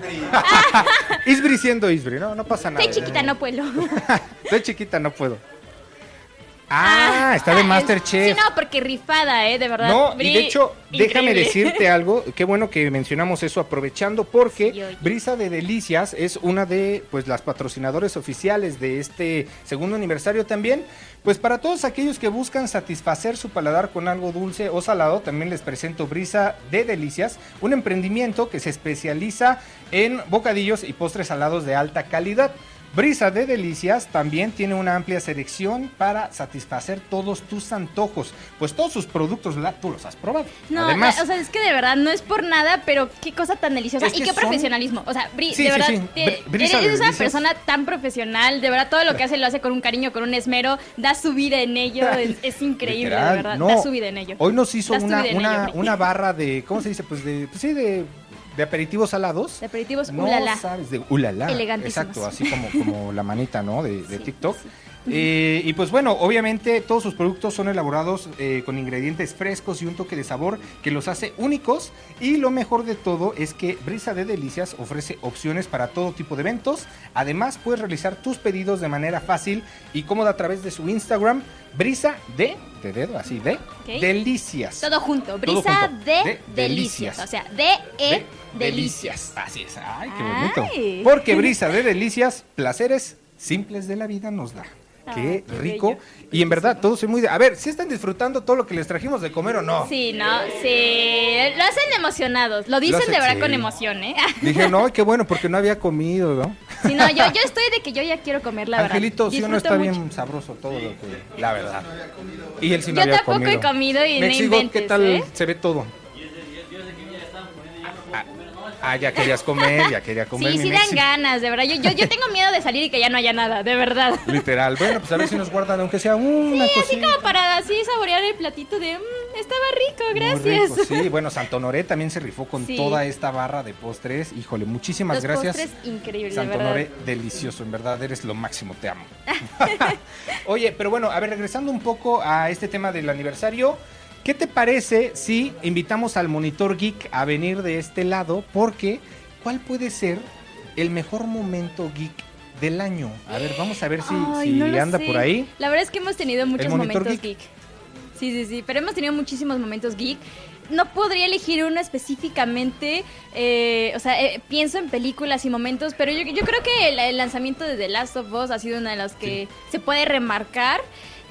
Isbri siendo Isbri, no, no pasa nada. Estoy chiquita, no puedo. Estoy chiquita, no puedo. Ah, está de Masterchef. Sí, no, porque rifada, ¿eh? De verdad. No, y de hecho, déjame decirte algo, qué bueno que mencionamos eso aprovechando porque. Brisa de Delicias es una de pues las patrocinadores oficiales de este segundo aniversario también. Pues para todos aquellos que buscan satisfacer su paladar con algo dulce o salado, también les presento Brisa de Delicias, un emprendimiento que se especializa en bocadillos y postres salados de alta calidad. Brisa de Delicias también tiene una amplia selección para satisfacer todos tus antojos, pues todos sus productos la- tú los has probado. No, Además, o sea, es que de verdad no es por nada, pero qué cosa tan deliciosa. Y qué son- profesionalismo. O sea, Bri, Sí, de sí, verdad, sí. te- Bri- Brisa eres de una Delicias. persona tan profesional. De verdad, todo lo que hace lo hace con un cariño, con un esmero. Da su vida en ello. Es, es increíble, literal, de verdad. no. Da su vida en ello. Hoy nos hizo una, ello, una barra de, ¿cómo se dice? Pues de, pues sí, de, de aperitivos salados. De aperitivos, no ulala. sabes, de ulala. Elegantísimos. Exacto, así como, como la manita, ¿no? De, de Sí, TikTok. sí. Eh, y pues bueno, obviamente todos sus productos son elaborados eh, con ingredientes frescos y un toque de sabor que los hace únicos. Y lo mejor de todo es que Brisa de Delicias ofrece opciones para todo tipo de eventos. Además, puedes realizar tus pedidos de manera fácil y cómoda a través de su Instagram, Brisa de, de dedo, así de. Delicias. Todo junto. Todo Brisa junto. de, De delicias. delicias. O sea, de e de delicias. Así es. Ay, qué Ay. bonito. Porque brisa de delicias, placeres simples de la vida nos da. Qué rico. Y en verdad, todos soy muy... de- A ver, si están disfrutando todo lo que les trajimos de comer o no? Sí, no, sí. Lo hacen emocionados. Lo dicen hacen, de verdad sí. con emoción, ¿eh? Dije, no, qué bueno, porque no había comido, ¿no? Sí, no, yo, yo estoy de que yo ya quiero comer, la verdad. Angelito, sí o no está mucho. bien sabroso todo lo que... La verdad. Y él sí no Yo había tampoco comido. he comido y no ¿qué tal ¿eh? se ve todo? Ah, ya querías comer, ya quería comer. Sí, mi sí dan ganas, de verdad. Yo, yo, yo tengo miedo de salir y que ya no haya nada, de verdad. Literal. Bueno, pues a ver si nos guardan, aunque sea una Sí, así como para así saborear el platito de, "Mm, estaba rico, Muy gracias. rico, Sí, bueno, Santonoré también se rifó con Sí. toda esta barra de postres. Híjole, muchísimas Los gracias. postres increíbles, de Santonoré, verdad. delicioso, en verdad, eres lo máximo, te amo. Oye, pero bueno, a ver, regresando un poco a este tema del aniversario, ¿qué te parece si invitamos al Monitor Geek a venir de este lado? Porque, ¿cuál puede ser el mejor momento geek del año? A ver, vamos a ver si, Ay, si no lo anda sé. por ahí. La verdad es que hemos tenido muchos momentos geek? geek. Sí, sí, sí, pero hemos tenido muchísimos momentos geek. No podría elegir uno específicamente, eh, o sea, eh, pienso en películas y momentos, pero yo, yo creo que el, el lanzamiento de The Last of Us ha sido una de las que se puede remarcar.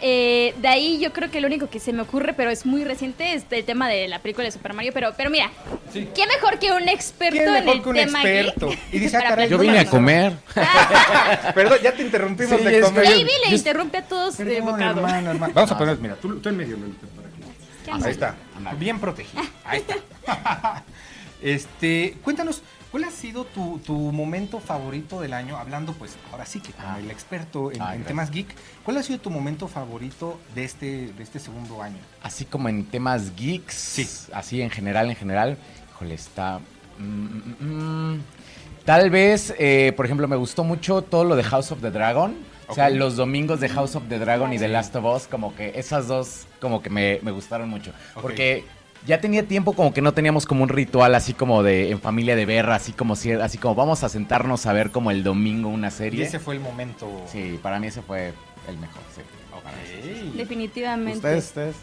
Eh, de ahí yo creo que lo único que se me ocurre, pero es muy reciente, es el tema de la película de Super Mario. Pero, pero mira, Sí. ¿qué mejor que un experto ¿Quién en mejor el que un tema experto? geek Y dice, ah, para caray, Yo vine a comer. Perdón, ya te interrumpimos Sí, de comer. Baby le Yo- interrumpe a todos de Perdón, bocado. hermano, hermano. Vamos a poner, mira, tú, tú en medio, Lolita, por aquí. ¿Qué Ahí está, bien protegido. Ahí está. Este, cuéntanos, ¿cuál ha sido tu, tu momento favorito del año? Hablando, pues, ahora sí que como Ah. el experto en, Ah, temas geek, ¿cuál ha sido tu momento favorito de este, de este segundo año? Así como en temas geeks. Sí. Así en general, en general. Híjole, está. mm, mm, mm. Tal vez, eh, por ejemplo, me gustó mucho todo lo de House of the Dragon. O sea, los domingos de House of the Dragon y The. Last of Us, como que esas dos, como que me, me gustaron mucho. Porque ya tenía tiempo como que no teníamos como un ritual así como de en familia de ver, así como si, así como vamos a sentarnos a ver como el domingo una Y serie. ese fue el momento. Sí, para mí ese fue el mejor, sí. Ojalá. Ey. Definitivamente. ¿Ustedes, ustedes?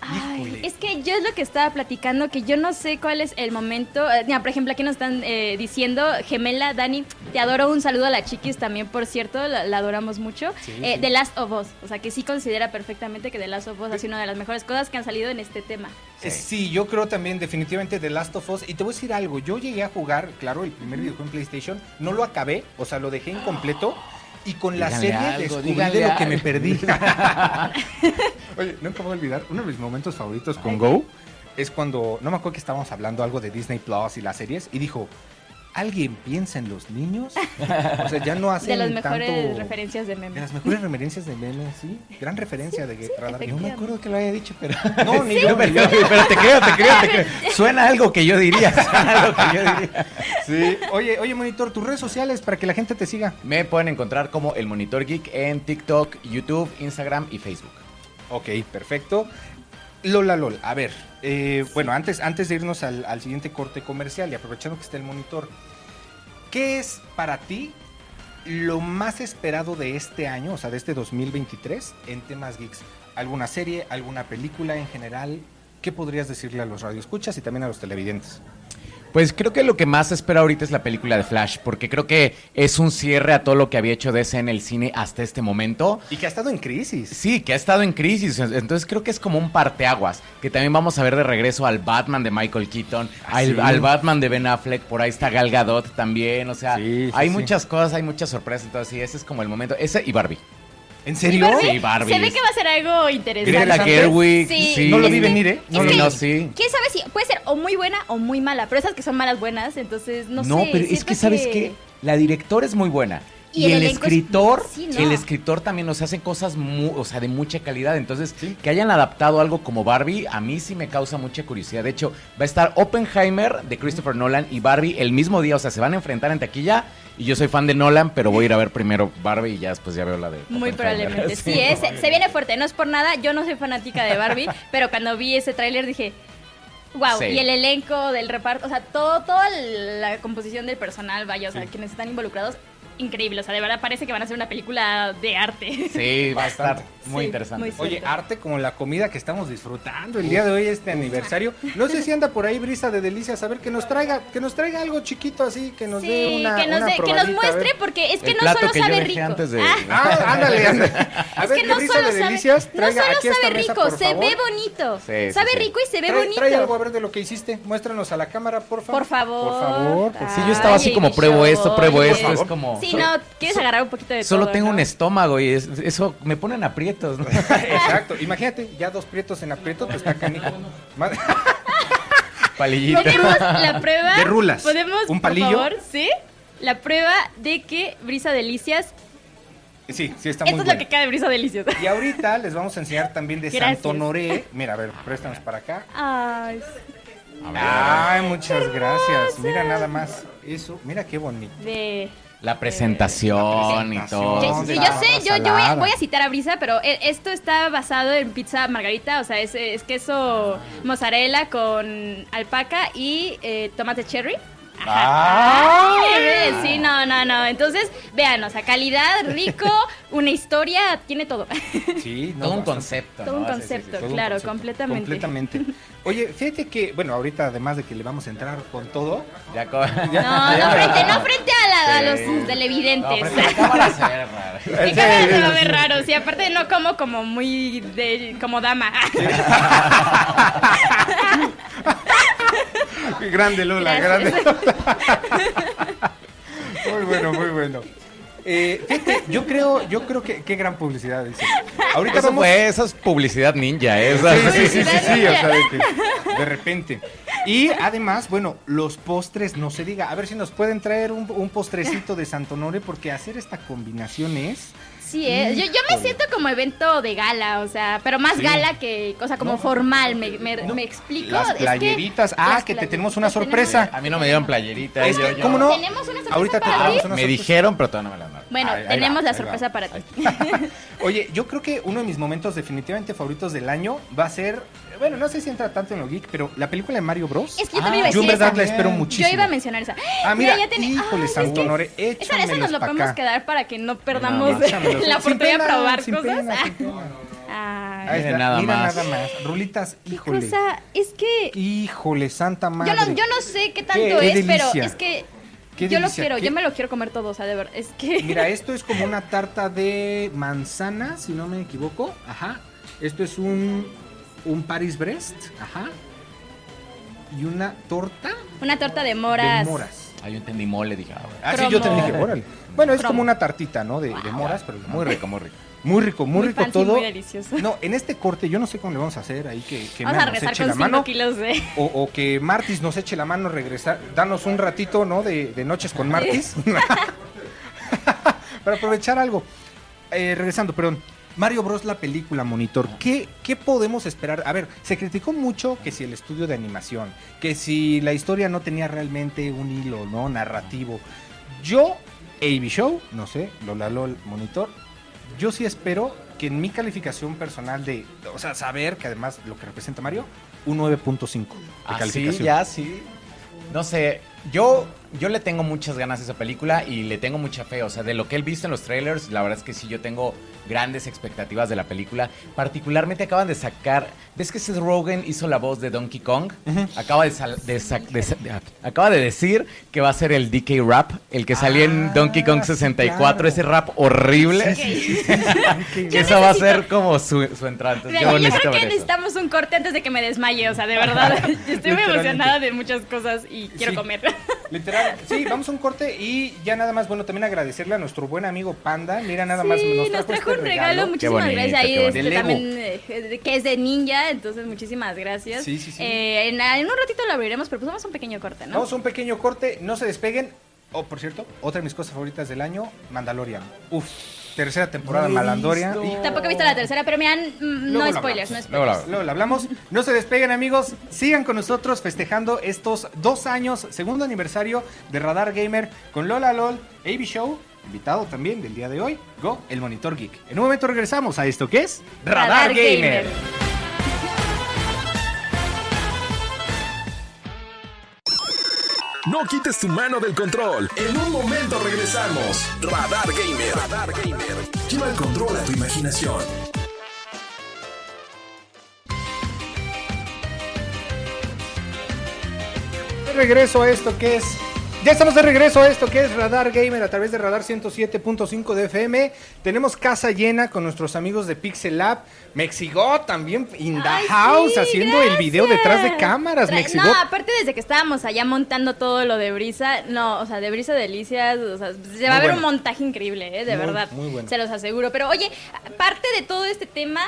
Ay, es que yo es lo que estaba platicando, que yo no sé cuál es el momento. eh, mira, por ejemplo, aquí nos están eh, diciendo, gemela, Dani, te adoro, un saludo a la chiquis también, por cierto, la, la adoramos mucho. Sí, Eh, sí. The Last of Us, o sea, que sí considera perfectamente que The Last of Us ha sido una de las mejores cosas que han salido en este tema. Sí, yo creo también definitivamente The Last of Us. Y te voy a decir algo, yo llegué a jugar, claro, el primer videojuego en PlayStation, no lo acabé, o sea, lo dejé incompleto. Y con la Díganle serie algo, descubrí de lo que me perdí. Oye, nunca voy a olvidar, uno de mis momentos favoritos con Go es cuando, no me acuerdo que estábamos hablando algo de Disney Plus y las series, y dijo, ¿alguien piensa en los niños? O sea, ya no hacen De las mejores tanto- referencias de De memes. las mejores referencias de memes, sí. Gran referencia de Sí, Radar. No me acuerdo que lo haya dicho, pero. No, ni Sí, yo, yo. pero te creo, te creo, te creo. Suena algo que yo diría. Suena algo que yo diría. Sí. Oye, oye, monitor, tus redes sociales para que la gente te siga. Me pueden encontrar como el Monitor Geek en TikTok, YouTube, Instagram y Facebook. Ok, perfecto. Lola Lol, a ver, eh, bueno, antes, antes de irnos al, al siguiente corte comercial y aprovechando que está el monitor, ¿qué es para ti lo más esperado de este año, o sea, de este 2023 en temas geeks? ¿Alguna serie, alguna película en general? ¿Qué podrías decirle a los radioescuchas y también a los televidentes? Pues creo que lo que más espero ahorita es la película de Flash, porque creo que es un cierre a todo lo que había hecho DC en el cine hasta este momento. Y que ha estado en crisis. Sí, que ha estado en crisis, entonces creo que es como un parteaguas, que también vamos a ver de regreso al Batman de Michael Keaton, Ah, al, sí. al Batman de Ben Affleck, por ahí está Gal Gadot también, o sea, Sí, sí, hay muchas cosas, hay muchas sorpresas, entonces sí, ese es como el momento, ese y Barbie. ¿En ¿Y serio? Barbie? Sí, Barbie. Se ve que va a ser algo interesante. Greta. Gerwig, Sí, sí. No lo vi venir, ¿eh? No, es que- no, sí. ¿Quién sabe si puede ser o muy buena o muy mala? Pero esas que son malas buenas, entonces no, No, sé. pero es que, ¿sabes qué? La directora es muy buena. Y Y, el el, elenco es- escritor, sí, no. el escritor también nos hace cosas mu- o sea, de mucha calidad. Entonces, que hayan adaptado algo como Barbie, a mí sí me causa mucha curiosidad. De hecho, va a estar Oppenheimer de Christopher Nolan y Barbie el mismo día. O sea, se van a enfrentar en taquilla. Y yo soy fan de Nolan, pero voy a ir a ver primero Barbie y ya después ya veo la de. Muy probablemente. Sí, es- se viene fuerte. No es por nada. Yo no soy fanática de Barbie, pero cuando vi ese tráiler dije, wow. Sí. Y el elenco del reparto, o sea, todo, toda la composición del personal, vaya, o sea, quienes están involucrados, increíble. O sea, de verdad parece que van a hacer una película de arte. Sí, va a estar muy Sí, interesante. muy Oye, arte como la comida que estamos disfrutando el día de hoy, este aniversario. No sé si anda por ahí Brisa de Delicias, a ver que nos traiga, que nos traiga algo chiquito así, que nos dé una, que nos, una dé- que nos muestre, porque es que El no plato solo que yo sabe dejé rico. antes de- Ah, Ah, ándale, ándale. A es ver, que que no Brisa solo de sabe, Delicias no traiga solo aquí a esta sabe mesa, rico, por se favor. ve bonito. Sí, sabe rico y se ve Trae, bonito. trae algo a ver de lo que hiciste. Muéstranos a la cámara, por favor. Por favor. Por favor. por Sí, yo estaba así como pruebo esto, pruebo esto. Es como. Sí, no, quieres agarrar un poquito de Solo todo, tengo ¿no? un estómago y es- eso me ponen aprietos. ¿no? Exacto. Imagínate, ya dos prietos en aprieto, te está canijo. Palillito. Tenemos la prueba. De rulas. ¿Podemos, ¿Un por palillo? favor, sí? La prueba de que Brisa Delicias. Sí, sí, está muy Esto es bueno. lo que queda de Brisa Delicias. Y ahorita les vamos a enseñar también de Gracias. Santo Honoré. Mira, a ver, préstanos para acá. Ay, Ay, muchas gracias. Mira nada más eso. Mira qué bonito. de. La presentación y todo. presentación. Yo la sé, yo, yo voy, a, salada. voy a citar a Brisa, pero e- esto está basado en pizza margarita, o sea, es, es queso mozzarella con alpaca y eh, tomate cherry. Bebé, sí, no, no, no. Entonces, vean, o sea, calidad, rico, una historia, tiene todo. Sí, no, Todo un concepto. Todo un ¿no? Sí, sí, sí. concepto. Todo un Claro, concepto. completamente. Completamente. Oye, fíjate que, bueno, ahorita además de que le vamos a entrar con todo, Ya co- No, no frente, no frente a, la- a los No, televidentes. frente a la cámara se ve raro. Cámara se va a ver raro, sí, aparte no como como muy de como dama. Grande Lola, Gracias. grande Lola. muy bueno, muy bueno. Eh, fíjate, yo creo, yo creo que qué gran publicidad dice. Ahorita Eso vamos. fue, esa es publicidad ninja, ¿eh? Esa- Sí, sí, sí, sí, sí, o sea, de, que de repente. Y además, bueno, los postres, no se diga. A ver si nos pueden traer un, un postrecito de Santonore, porque hacer esta combinación es. Sí, eh, yo, yo me siento como evento de gala, o sea, pero más Sí. gala que cosa como formal, me, me, me explico. Las Es que playeritas. ah, las que te playeritas tenemos una tenemos- sorpresa. A mí no me dieron playerita. Es yo- que, yo- ¿cómo no? Tenemos una sorpresa Ahorita te para traemos ti. una Me dijeron, pero todavía no me la dieron. Bueno, Ahí- ahí tenemos va, la sorpresa va. para ti. Oye, yo creo que uno de mis momentos definitivamente favoritos del año va a ser. Bueno, no sé si entra tanto en lo geek, pero la película de Mario Bros. Es que yo Ah, también iba a yo en decir verdad esa. la espero muchísimo. Yo iba a mencionar esa. Ah, mira, ya tiene- híjole, es Santo que Honore, Esa, esa nos lo podemos acá. quedar para que no perdamos la oportunidad de probar sin cosas. pena, sin pena. Ay, Mira nada mira más. nada más. Rulitas, híjole. cosa, es que Híjole, santa madre. yo no, yo no sé qué tanto Qué es, pero es que Qué yo lo quiero, qué- yo me lo quiero comer todo, o sea, de verdad, es que Mira, esto es como una tarta de manzana, si no me equivoco. Ajá. Esto es un, un Paris Brest. Ajá. Y una torta una torta de moras. de moras. Ah, yo entendí mole, dije, ah, bueno. Ah, sí, yo te dije, órale. Bueno, es Cromo. como una tartita, ¿no? De, de moras, pero Muy rico, muy rico. Muy rico, muy, Muy rico fancy, todo. muy delicioso. No, en este corte yo no sé cómo le vamos a hacer ahí que, que Vamos a regresar eche con la 5 mano. kilos de... O, o que Martis nos eche la mano, regresar, danos un ratito, ¿no? De, de noches con Martis. Para aprovechar algo. Eh, regresando, perdón. Mario Bros. la película Monitor. ¿Qué, ¿Qué podemos esperar? A ver, se criticó mucho que si el estudio de animación, que si la historia no tenía realmente un hilo, ¿no? Narrativo. Yo, AB Show, no sé, Lola LOL Monitor, yo sí espero que en mi calificación personal de, o sea, saber que además lo que representa Mario, un 9.5 de Ah, sí, calificación. ya, sí. No sé, yo, yo le tengo muchas ganas a esa película y le tengo mucha fe. O sea, de lo que él visto en los trailers, la verdad es que sí, yo tengo grandes expectativas de la película. Particularmente acaban de sacar. ¿Ves que Seth Rogen hizo la voz de Donkey Kong? Acaba de, sal- de sa- de de- acaba de decir que va a ser el DK Rap, el que salía en Ah, Donkey Kong sí, 64, claro. ese rap horrible. que esa va a ser como su, su Mira, yo yo necesito creo que eso. necesitamos un corte antes de que me desmaye, o sea, de verdad. Yo estoy muy emocionada de muchas cosas y quiero Sí. comer. Literal, sí, vamos a un corte y ya nada más, bueno, también agradecerle a nuestro buen amigo Panda. Mira, nada más Sí, nos nos trajo, trajo este un regalo, muchísimas bonito, gracias. Ahí este, también eh, que es de ninja, entonces muchísimas gracias. Sí, sí, sí. Eh, en, en un ratito lo abriremos, pero pues vamos a un pequeño corte, ¿no? Vamos a un pequeño corte, no se despeguen. Oh, por cierto, otra de mis cosas favoritas del año, Mandalorian. Uf, tercera temporada de. Y Tampoco he visto la tercera, pero me han... mm, Luego no spoilers, no spoilers. Luego lo hablamos. No se despeguen, amigos. Sigan con nosotros festejando estos dos años, segundo aniversario de Radar Gamer con Lola LOL, AB Show, invitado también del día de hoy, Go, el Monitor Geek. En un momento regresamos a esto que es Radar, Gamer. No quites tu mano del control. En un momento regresamos. Radar Gamer. Radar Gamer. Lleva el control a tu imaginación. De regreso a esto que es. Ya estamos de regreso a esto que es Radar Gamer a través de Radar 107.5 de FM. Tenemos casa llena con nuestros amigos de Pixel Lab. Mexigo también in the Ay, house sí, haciendo el video detrás de cámaras. Tra- Mexigo. No, aparte desde que estábamos allá montando todo lo de Brisa, no, o sea, de Brisa Delicias, o sea, se va a ver bueno. un montaje increíble, ¿eh? de Muy, verdad. muy bueno. Se los aseguro. Pero oye, aparte de todo este tema,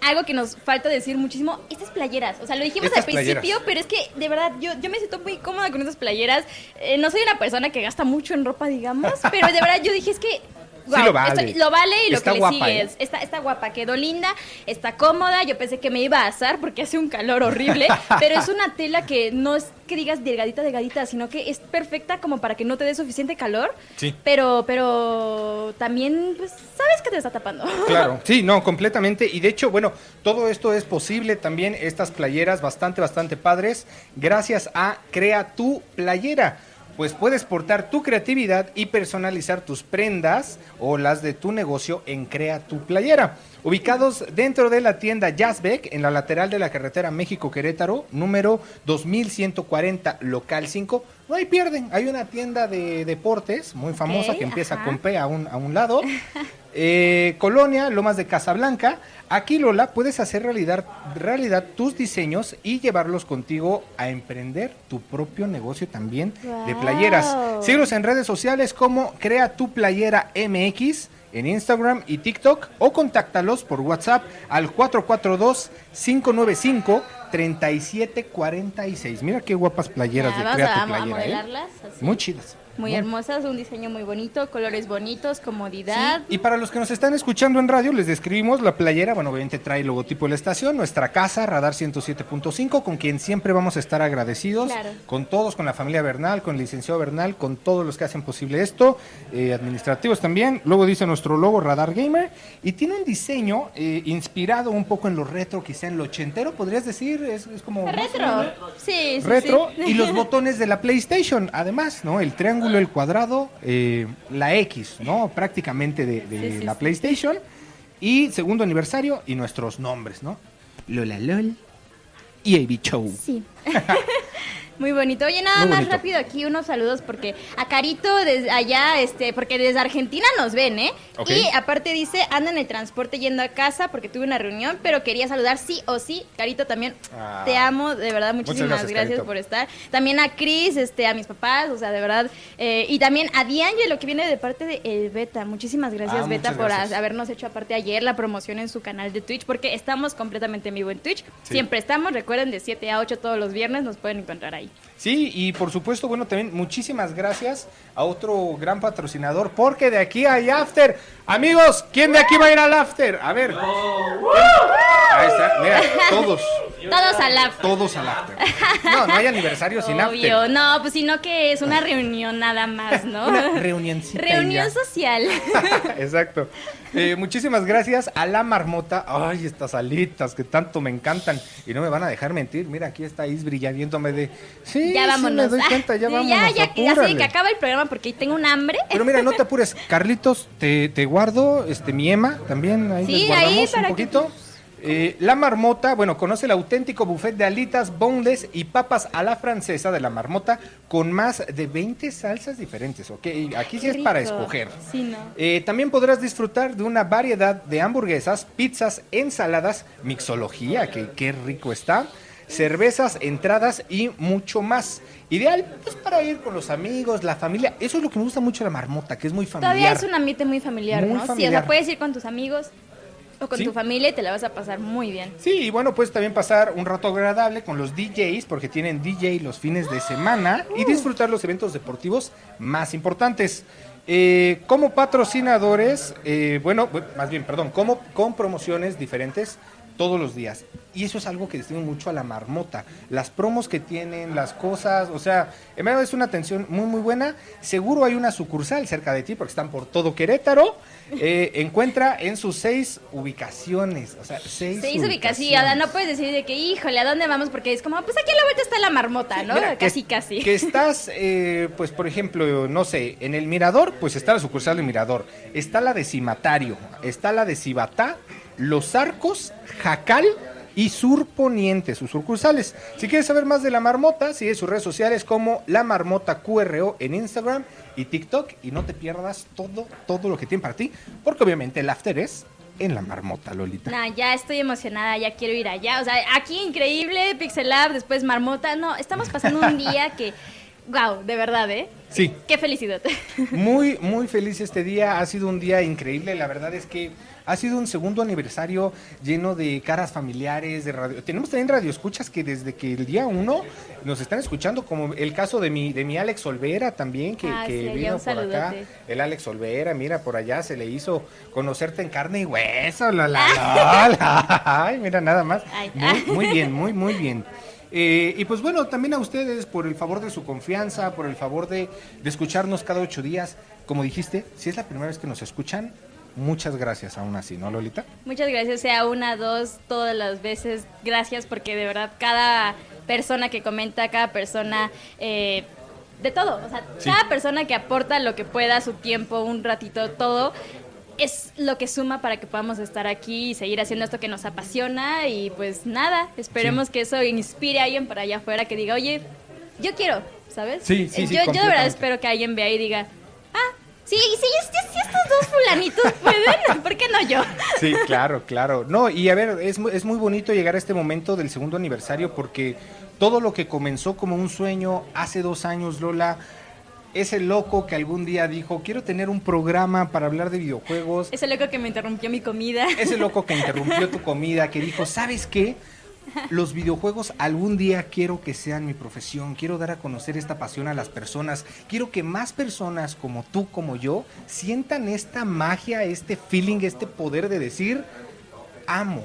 algo que nos falta decir muchísimo, estas playeras. O sea, lo dijimos Estas al principio, playeras. pero es que de verdad yo, yo me siento muy cómoda con estas playeras. Eh, no soy una persona que gasta mucho en ropa, digamos, pero de verdad yo dije, es que... guau, lo vale. esto- lo vale y lo Está que le sigue ¿eh? es está, está guapa, quedó linda, está cómoda. Yo pensé que me iba a asar porque hace un calor horrible, pero es una tela que no es que digas delgadita, delgadita, sino que es perfecta como para que no te dé suficiente calor. Sí. Pero, pero también, pues, sabes que te está tapando. Claro, sí, no, completamente. Y de hecho, bueno, todo esto es posible también, estas playeras bastante, bastante padres, gracias a Crea tu Playera. Pues puedes portar tu creatividad y personalizar tus prendas o las de tu negocio en Crea tu Playera. Ubicados dentro de la tienda Jazzbeck, en la lateral de la carretera México-Querétaro, número 2140, local 5. No hay pierden, hay una tienda de deportes muy famosa que empieza ajá. con P a un, a un lado. Eh, Colonia, Lomas de Casablanca. Aquí, Lola, puedes hacer realidad, realidad tus diseños y llevarlos contigo a emprender tu propio negocio también de playeras. Síguelos en redes sociales como Crea tu Playera MX en Instagram y TikTok o contáctalos por WhatsApp al 442-595-3746. Mira qué guapas playeras Ya, de vamos Crea a, tu a Playera. ¿eh? modelarlas. así. Muy chidas. Muy hermosas, un diseño muy bonito, colores bonitos, comodidad. Y para los que nos están escuchando en radio, les describimos la playera. Bueno, obviamente trae el logotipo de la estación, nuestra casa, Radar 107.5, con quien siempre vamos a estar agradecidos. Claro. Con todos, con la familia Bernal, con el licenciado Bernal, con todos los que hacen posible esto, eh, administrativos también. Luego dice nuestro logo Radar Gamer. Y tiene un diseño eh, inspirado un poco en lo retro, quizá en lo ochentero, podrías decir. Es, es como. Retro. Sí, sí, retro sí. y los botones de la PlayStation, además, ¿no? El triángulo, el cuadrado, eh, la X, ¿no? Prácticamente de, de Sí, sí, la. PlayStation. Y segundo aniversario y nuestros nombres, ¿no? Lola LOL y AB Show. Sí. Muy bonito. Oye, nada Muy más bonito. rápido aquí unos saludos porque a Carito desde allá, este, porque desde Argentina nos ven, ¿eh? Y aparte dice, anda en el transporte yendo a casa porque tuve una reunión, pero quería saludar sí o sí. Carito también, Ah. te amo, de verdad, muchísimas gracias, por estar. También a Cris, este, a mis papás, o sea, de verdad. eh, y también a Diangelo, que viene de parte de El Beta. Muchísimas gracias, Ah, Beta, por gracias. habernos hecho aparte ayer la promoción en su canal de Twitch, porque estamos completamente en vivo en Twitch. Sí. Siempre estamos, recuerden, de 7 a 8 todos los viernes nos pueden encontrar ahí. Sí, y por supuesto, bueno, también muchísimas gracias a otro gran patrocinador, porque de aquí hay after. Amigos, ¿quién de aquí va a ir al after? A ver. Ahí está, mira, todos, Todos al after. todos al after. No, no hay aniversario sin Obvio, after. no, pues sino que es una reunión nada más, ¿no? Una reunioncita. Reunión ya. social. Exacto. Eh, muchísimas gracias a la marmota. Ay, estas alitas que tanto me encantan. Y no me van a dejar mentir. Mira, aquí está Isbri ya viéndome de. Sí, ya sí, vámonos. me doy cuenta, ya vámonos. ya, ya, así que acaba el programa porque tengo un hambre. Pero mira, no te apures. Carlitos, te, te guardo este mi Ema también. Ahí Sí, les guardamos ahí un para que- poquito. Eh, la marmota, bueno, conoce el auténtico buffet de alitas, boneless y papas a la francesa de la marmota con más de 20 salsas diferentes, ¿ok? Aquí sí es para escoger. Sí, no. Eh, también podrás disfrutar de una variedad de hamburguesas, pizzas, ensaladas, mixología, que qué rico está, cervezas, entradas y mucho más. Ideal pues para ir con los amigos, la familia. Eso es lo que me gusta mucho de la marmota, que es muy familiar. Todavía es un ambiente muy familiar, Muy ¿no? Sí, o sea, puedes ir con tus amigos o con Sí. tu familia y te la vas a pasar muy bien. Sí, y bueno, pues también pasar un rato agradable con los DJs, porque tienen DJ los fines de semana, y disfrutar los eventos deportivos más importantes. Eh, como patrocinadores, eh, bueno, bu- más bien, perdón, como con promociones diferentes todos los días. Y eso es algo que distingue mucho a la marmota. Las promos que tienen, las cosas, o sea, en verdad es una atención muy, muy buena. Seguro hay una sucursal cerca de ti, porque están por todo Querétaro. Eh, encuentra en sus seis ubicaciones, o sea, seis Se hizo ubicación, no puedes decir de que, híjole, ¿a dónde vamos? Porque es como, pues aquí a la vuelta está la marmota, ¿no? Mira, que- casi, casi. Que estás, eh, pues por ejemplo, no sé, en el Mirador, pues está la sucursal del Mirador, está la de Cimatario, está la de Cibatá, Los Arcos, Jacal y Sur Poniente, sus sucursales. Si quieres saber más de la marmota, sigue sus redes sociales como La Marmota QRO en Instagram y TikTok y no te pierdas todo, todo lo que tiene para ti, porque obviamente el after es en la marmota, Lolita. No, ya estoy emocionada, ya quiero ir allá. O sea, aquí increíble, Pixel Lab, después Marmota. No, estamos pasando un día que, wow, de verdad, ¿eh? Sí. Qué felicidad. Muy, muy feliz este día. Ha sido un día increíble. La verdad es que ha sido un segundo aniversario lleno de caras familiares, de radio. Tenemos también radioescuchas que desde que el día uno nos están escuchando, como el caso de mi, de mi Alex Olvera también, que, Ah, que sí, ya vino por acá. El Alex Olvera, mira, por allá se le hizo conocerte en carne y hueso. La, la, la, la. Ay, mira, nada más. Muy, muy bien, muy, muy bien. Eh, y pues bueno, también a ustedes por el favor de su confianza, por el favor de, de escucharnos cada ocho días. Como dijiste, si es la primera vez que nos escuchan, muchas gracias aún así, ¿no, Lolita? Muchas gracias, sea una, dos, todas las veces. Gracias porque de verdad cada persona que comenta, cada persona... eh, de todo, o sea, Sí. cada persona que aporta lo que pueda, su tiempo, un ratito, todo, es lo que suma para que podamos estar aquí y seguir haciendo esto que nos apasiona y pues nada, esperemos que eso inspire a alguien para allá afuera que diga, oye, yo quiero, ¿sabes? Sí, sí, Eh, sí, yo, yo de verdad espero que alguien vea y diga, ah, sí, sí, sí, estos dos fulanitos pueden, ¿por qué no yo? Sí, claro, claro. No, y a ver, es, es muy bonito llegar a este momento del segundo aniversario porque todo lo que comenzó como un sueño hace dos años, Lola, ese loco que algún día dijo, quiero tener un programa para hablar de videojuegos, Ese loco que me interrumpió mi comida. ese loco que interrumpió tu comida, que dijo, ¿sabes qué? Los videojuegos algún día quiero que sean mi profesión, quiero dar a conocer esta pasión a las personas, quiero que más personas como tú, como yo, sientan esta magia, este feeling, este poder de decir, amo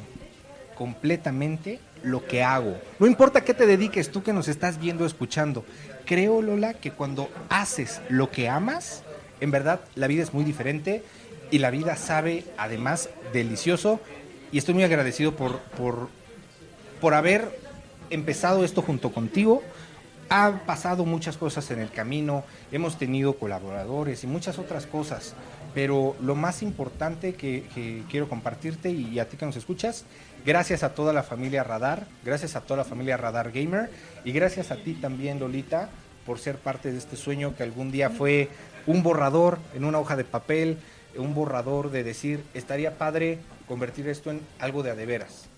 completamente lo que hago. No importa qué te dediques, tú que nos estás viendo, escuchando. Creo, Lola, que cuando haces lo que amas, en verdad la vida es muy diferente y la vida sabe además delicioso. Y estoy muy agradecido por, por, por haber empezado esto junto contigo. ha pasado muchas cosas en el camino, hemos tenido colaboradores y muchas otras cosas, pero lo más importante que quiero compartirte y a ti que nos escuchas, gracias a toda la familia Radar, gracias a toda la familia Radar Gamer y gracias a ti también, Lolita, por ser parte de este sueño que algún día fue un borrador en una hoja de papel, un borrador de decir, estaría padre convertir esto en algo de a de veras.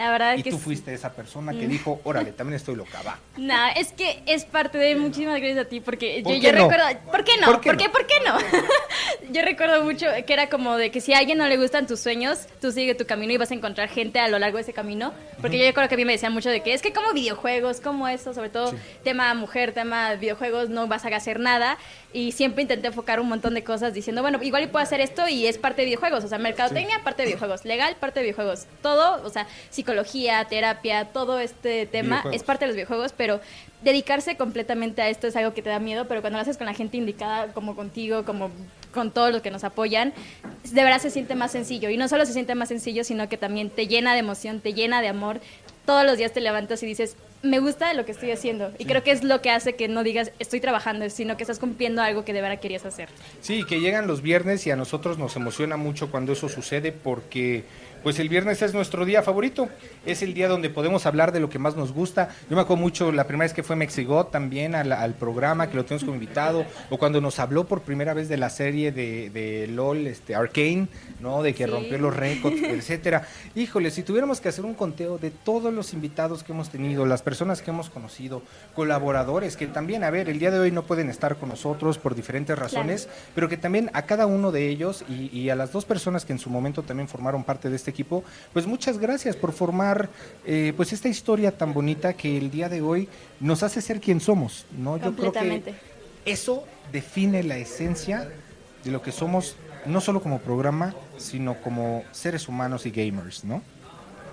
La verdad Y que tú sí. fuiste esa persona que dijo, órale, también estoy loca, va. No, es que es parte de muchísimas gracias a ti porque ¿Por yo, qué yo no? recuerdo, ¿por qué no? ¿Por ¿Por qué qué, no? ¿Por qué, no? yo recuerdo mucho que era como de que si a alguien no le gustan tus sueños, tú sigue tu camino y vas a encontrar gente a lo largo de ese camino, porque yo recuerdo que a mí me decían mucho de que es que como videojuegos, como eso, sobre todo tema mujer, tema videojuegos, no vas a hacer nada y siempre intenté enfocar un montón de cosas diciendo, bueno, igual y puedo hacer esto y es parte de videojuegos, o sea, mercadotecnia, parte de videojuegos, legal, parte de videojuegos, todo, o sea, psicología, terapia, todo este tema es parte de los videojuegos, pero dedicarse completamente a esto es algo que te da miedo, pero cuando lo haces con la gente indicada, como contigo, como con todos los que nos apoyan, de verdad se siente más sencillo. Y no solo se siente más sencillo, sino que también te llena de emoción, te llena de amor. Todos los días te levantas y dices, me gusta lo que estoy haciendo. Y creo que es lo que hace que no digas, estoy trabajando, sino que estás cumpliendo algo que de verdad querías hacer. Sí, que llegan los viernes y a nosotros nos emociona mucho cuando eso sucede porque pues el viernes es nuestro día favorito, es el día donde podemos hablar de lo que más nos gusta. Yo me acuerdo mucho la primera vez que fue Mexigot también al, al programa, que lo tenemos como invitado, o cuando nos habló por primera vez de la serie de, de LOL, este, Arcane, ¿no? De que Sí. rompió los récords, etcétera. Híjole, si tuviéramos que hacer un conteo de todos los invitados que hemos tenido, las personas que hemos conocido, colaboradores, que también, a ver, el día de hoy no pueden estar con nosotros por diferentes razones, pero que también a cada uno de ellos y, y a las dos personas que en su momento también formaron parte de este equipo, pues muchas gracias por formar eh, pues esta historia tan bonita que el día de hoy nos hace ser quien somos, ¿no? Yo creo que eso define la esencia de lo que somos, no solo como programa, sino como seres humanos y gamers, ¿no?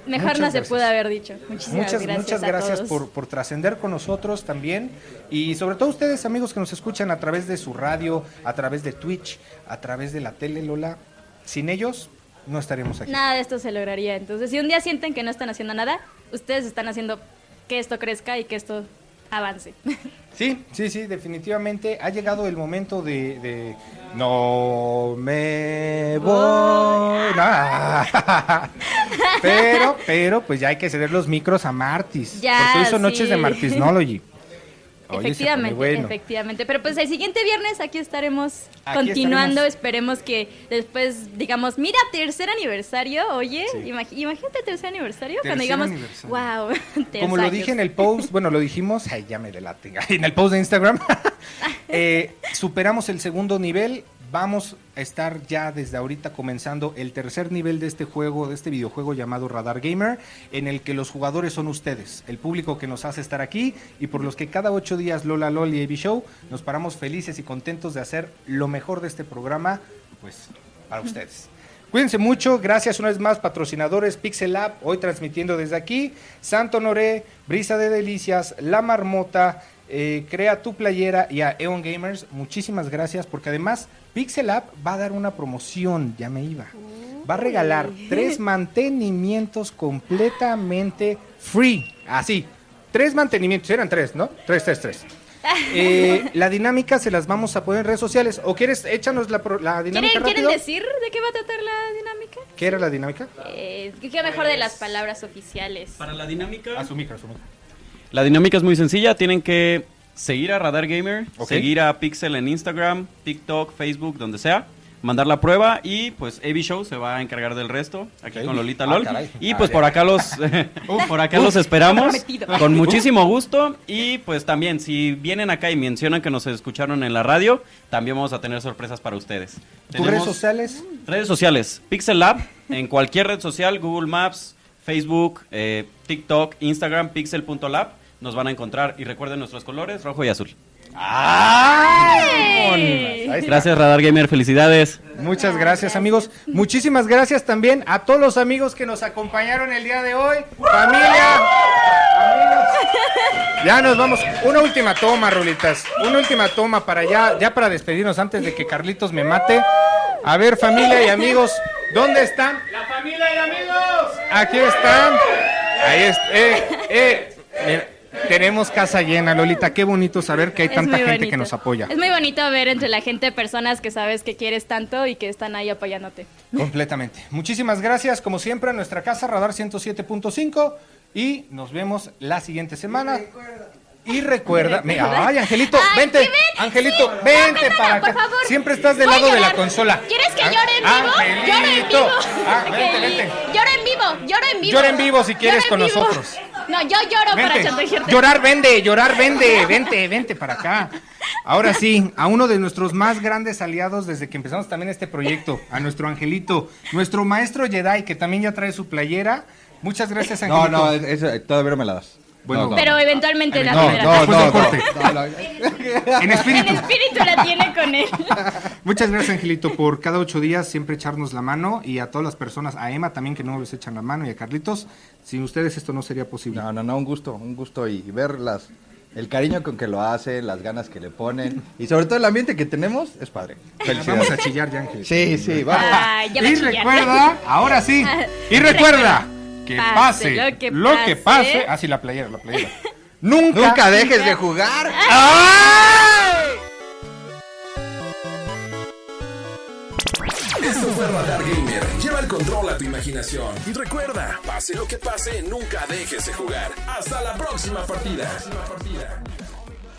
Mejor Muchas no se pudo haber dicho. Muchísimas Muchas gracias. muchas a gracias todos. por, por trascender con nosotros también y sobre todo ustedes amigos que nos escuchan a través de su radio, a través de Twitch, a través de la tele Lola. Sin ellos no estaríamos aquí. Nada de esto se lograría. Entonces, si un día sienten que no están haciendo nada, ustedes están haciendo que esto crezca y que esto avance. Sí, sí, sí, definitivamente ha llegado el momento de, de no me voy. No. Pero, pero, pues ya hay que ceder los micros a Martis. Ya, porque hoy son noches de Martisnology. Oye, efectivamente, bueno. efectivamente. Pero pues el siguiente viernes aquí estaremos Aquí continuando. estaremos. Esperemos que después digamos, mira, tercer aniversario, oye, Sí. imag- imagínate tercer aniversario. Tercer cuando digamos, aniversario. wow, Como lo dije en el post, bueno, lo dijimos, ay, ya me delaten, en el post de Instagram, eh, superamos el segundo nivel, vamos a estar ya desde ahorita comenzando el tercer nivel de este juego, de este videojuego llamado Radar Gamer, en el que los jugadores son ustedes, el público que nos hace estar aquí y por los que cada ocho días Lola Lol y AB Show nos paramos felices y contentos de hacer lo mejor de este programa, pues, para ustedes. Cuídense mucho, gracias una vez más patrocinadores Pixel Lab, hoy transmitiendo desde aquí, Santo Noré, Brisa de Delicias, La Marmota, eh, Crea tu Playera y a Eon Gamers, muchísimas gracias porque además Pixel Lab va a dar una promoción, ya me iba, va a regalar tres mantenimientos completamente free, así, tres mantenimientos, eran tres, ¿no? Tres, tres, tres. Eh, la dinámica se las vamos a poner en redes sociales. ¿O quieres, échanos la, pro- la dinámica ¿Quieren, ¿Quieren decir de qué va a tratar la dinámica? ¿Qué era la dinámica? Eh, ¿Qué mejor de las palabras oficiales? Para la dinámica. A su micro, a su micro. La dinámica es muy sencilla, tienen que seguir a Radar Gamer, seguir a Pixel en Instagram, TikTok, Facebook, donde sea, mandar la prueba y pues AB Show se va a encargar del resto aquí con Lolita Ah, LOL. caray. y pues por acá los por acá los esperamos con muchísimo gusto y pues también si vienen acá y mencionan que nos escucharon en la radio, también vamos a tener sorpresas para ustedes. ¿Tus redes sociales? Redes sociales, Pixel Lab, en cualquier red social, Google Maps, Facebook, eh, TikTok, Instagram, pixel.lab, nos van a encontrar. Y recuerden nuestros colores, rojo y azul. Está. Gracias Radar Gamer, felicidades. Muchas gracias, amigos. Muchísimas gracias también a todos los amigos que nos acompañaron el día de hoy. Familia, amigos. Ya nos vamos. Una última toma, Rolitas. Una última toma para ya, ya para despedirnos antes de que Carlitos me mate. A ver, familia y amigos, ¿dónde están? La familia y amigos. Aquí están. Ahí está. Eh, eh. Mira, Tenemos casa llena, Lolita. Qué bonito saber que hay Es tanta gente bonito. que nos apoya. Es muy bonito ver entre la gente personas que sabes que quieres tanto y que están ahí apoyándote. Completamente. Muchísimas gracias, como siempre, a nuestra casa Radar 107.5 y nos vemos la siguiente semana. Y recuerda, me- ay, Angelito, Ay, vente, ven, Angelito, sí. vente No, para por acá. favor. Siempre estás del lado de la consola. ¿Quieres que Ah, llore en vivo? Lloro en Angelito. vivo. Ah, vente, Angelito. vente. Lloro en vivo, lloro en vivo. En vivo si quieres en con vivo. nosotros. No, yo lloro para chantajearte. Llorar vende, llorar vende, vente, vente para acá. Ahora sí, a uno de nuestros más grandes aliados desde que empezamos también este proyecto, a nuestro Angelito, nuestro maestro Jedi, que también ya trae su playera. Muchas gracias, No, Angelito. no, eso, todavía no me la das. Bueno, No, no. Pero eventualmente la No, no, no, no, no. En En espíritu. espíritu la tiene con él. Muchas gracias, Angelito, por cada ocho días siempre echarnos la mano y a todas las personas, a Emma también que no les echan la mano y a Carlitos. Sin ustedes esto no sería posible. No, no, no, un gusto, un gusto y ver las, el cariño con que lo hacen, las ganas que le ponen y sobre todo el ambiente que tenemos es padre. Vamos a Felicidades. chillar ya, Angelito. Sí, sí, vamos. Ay, ya va a Y chillar. recuerda, ahora sí, y recuerda que Pase pase lo que lo que pase. pase. Ah, sí, la playera, la playera. Nunca, Nunca dejes de jugar. Esto fue Radar Gamer. Lleva el control a tu imaginación. Y recuerda, pase lo que pase, nunca dejes de jugar. Hasta la próxima partida.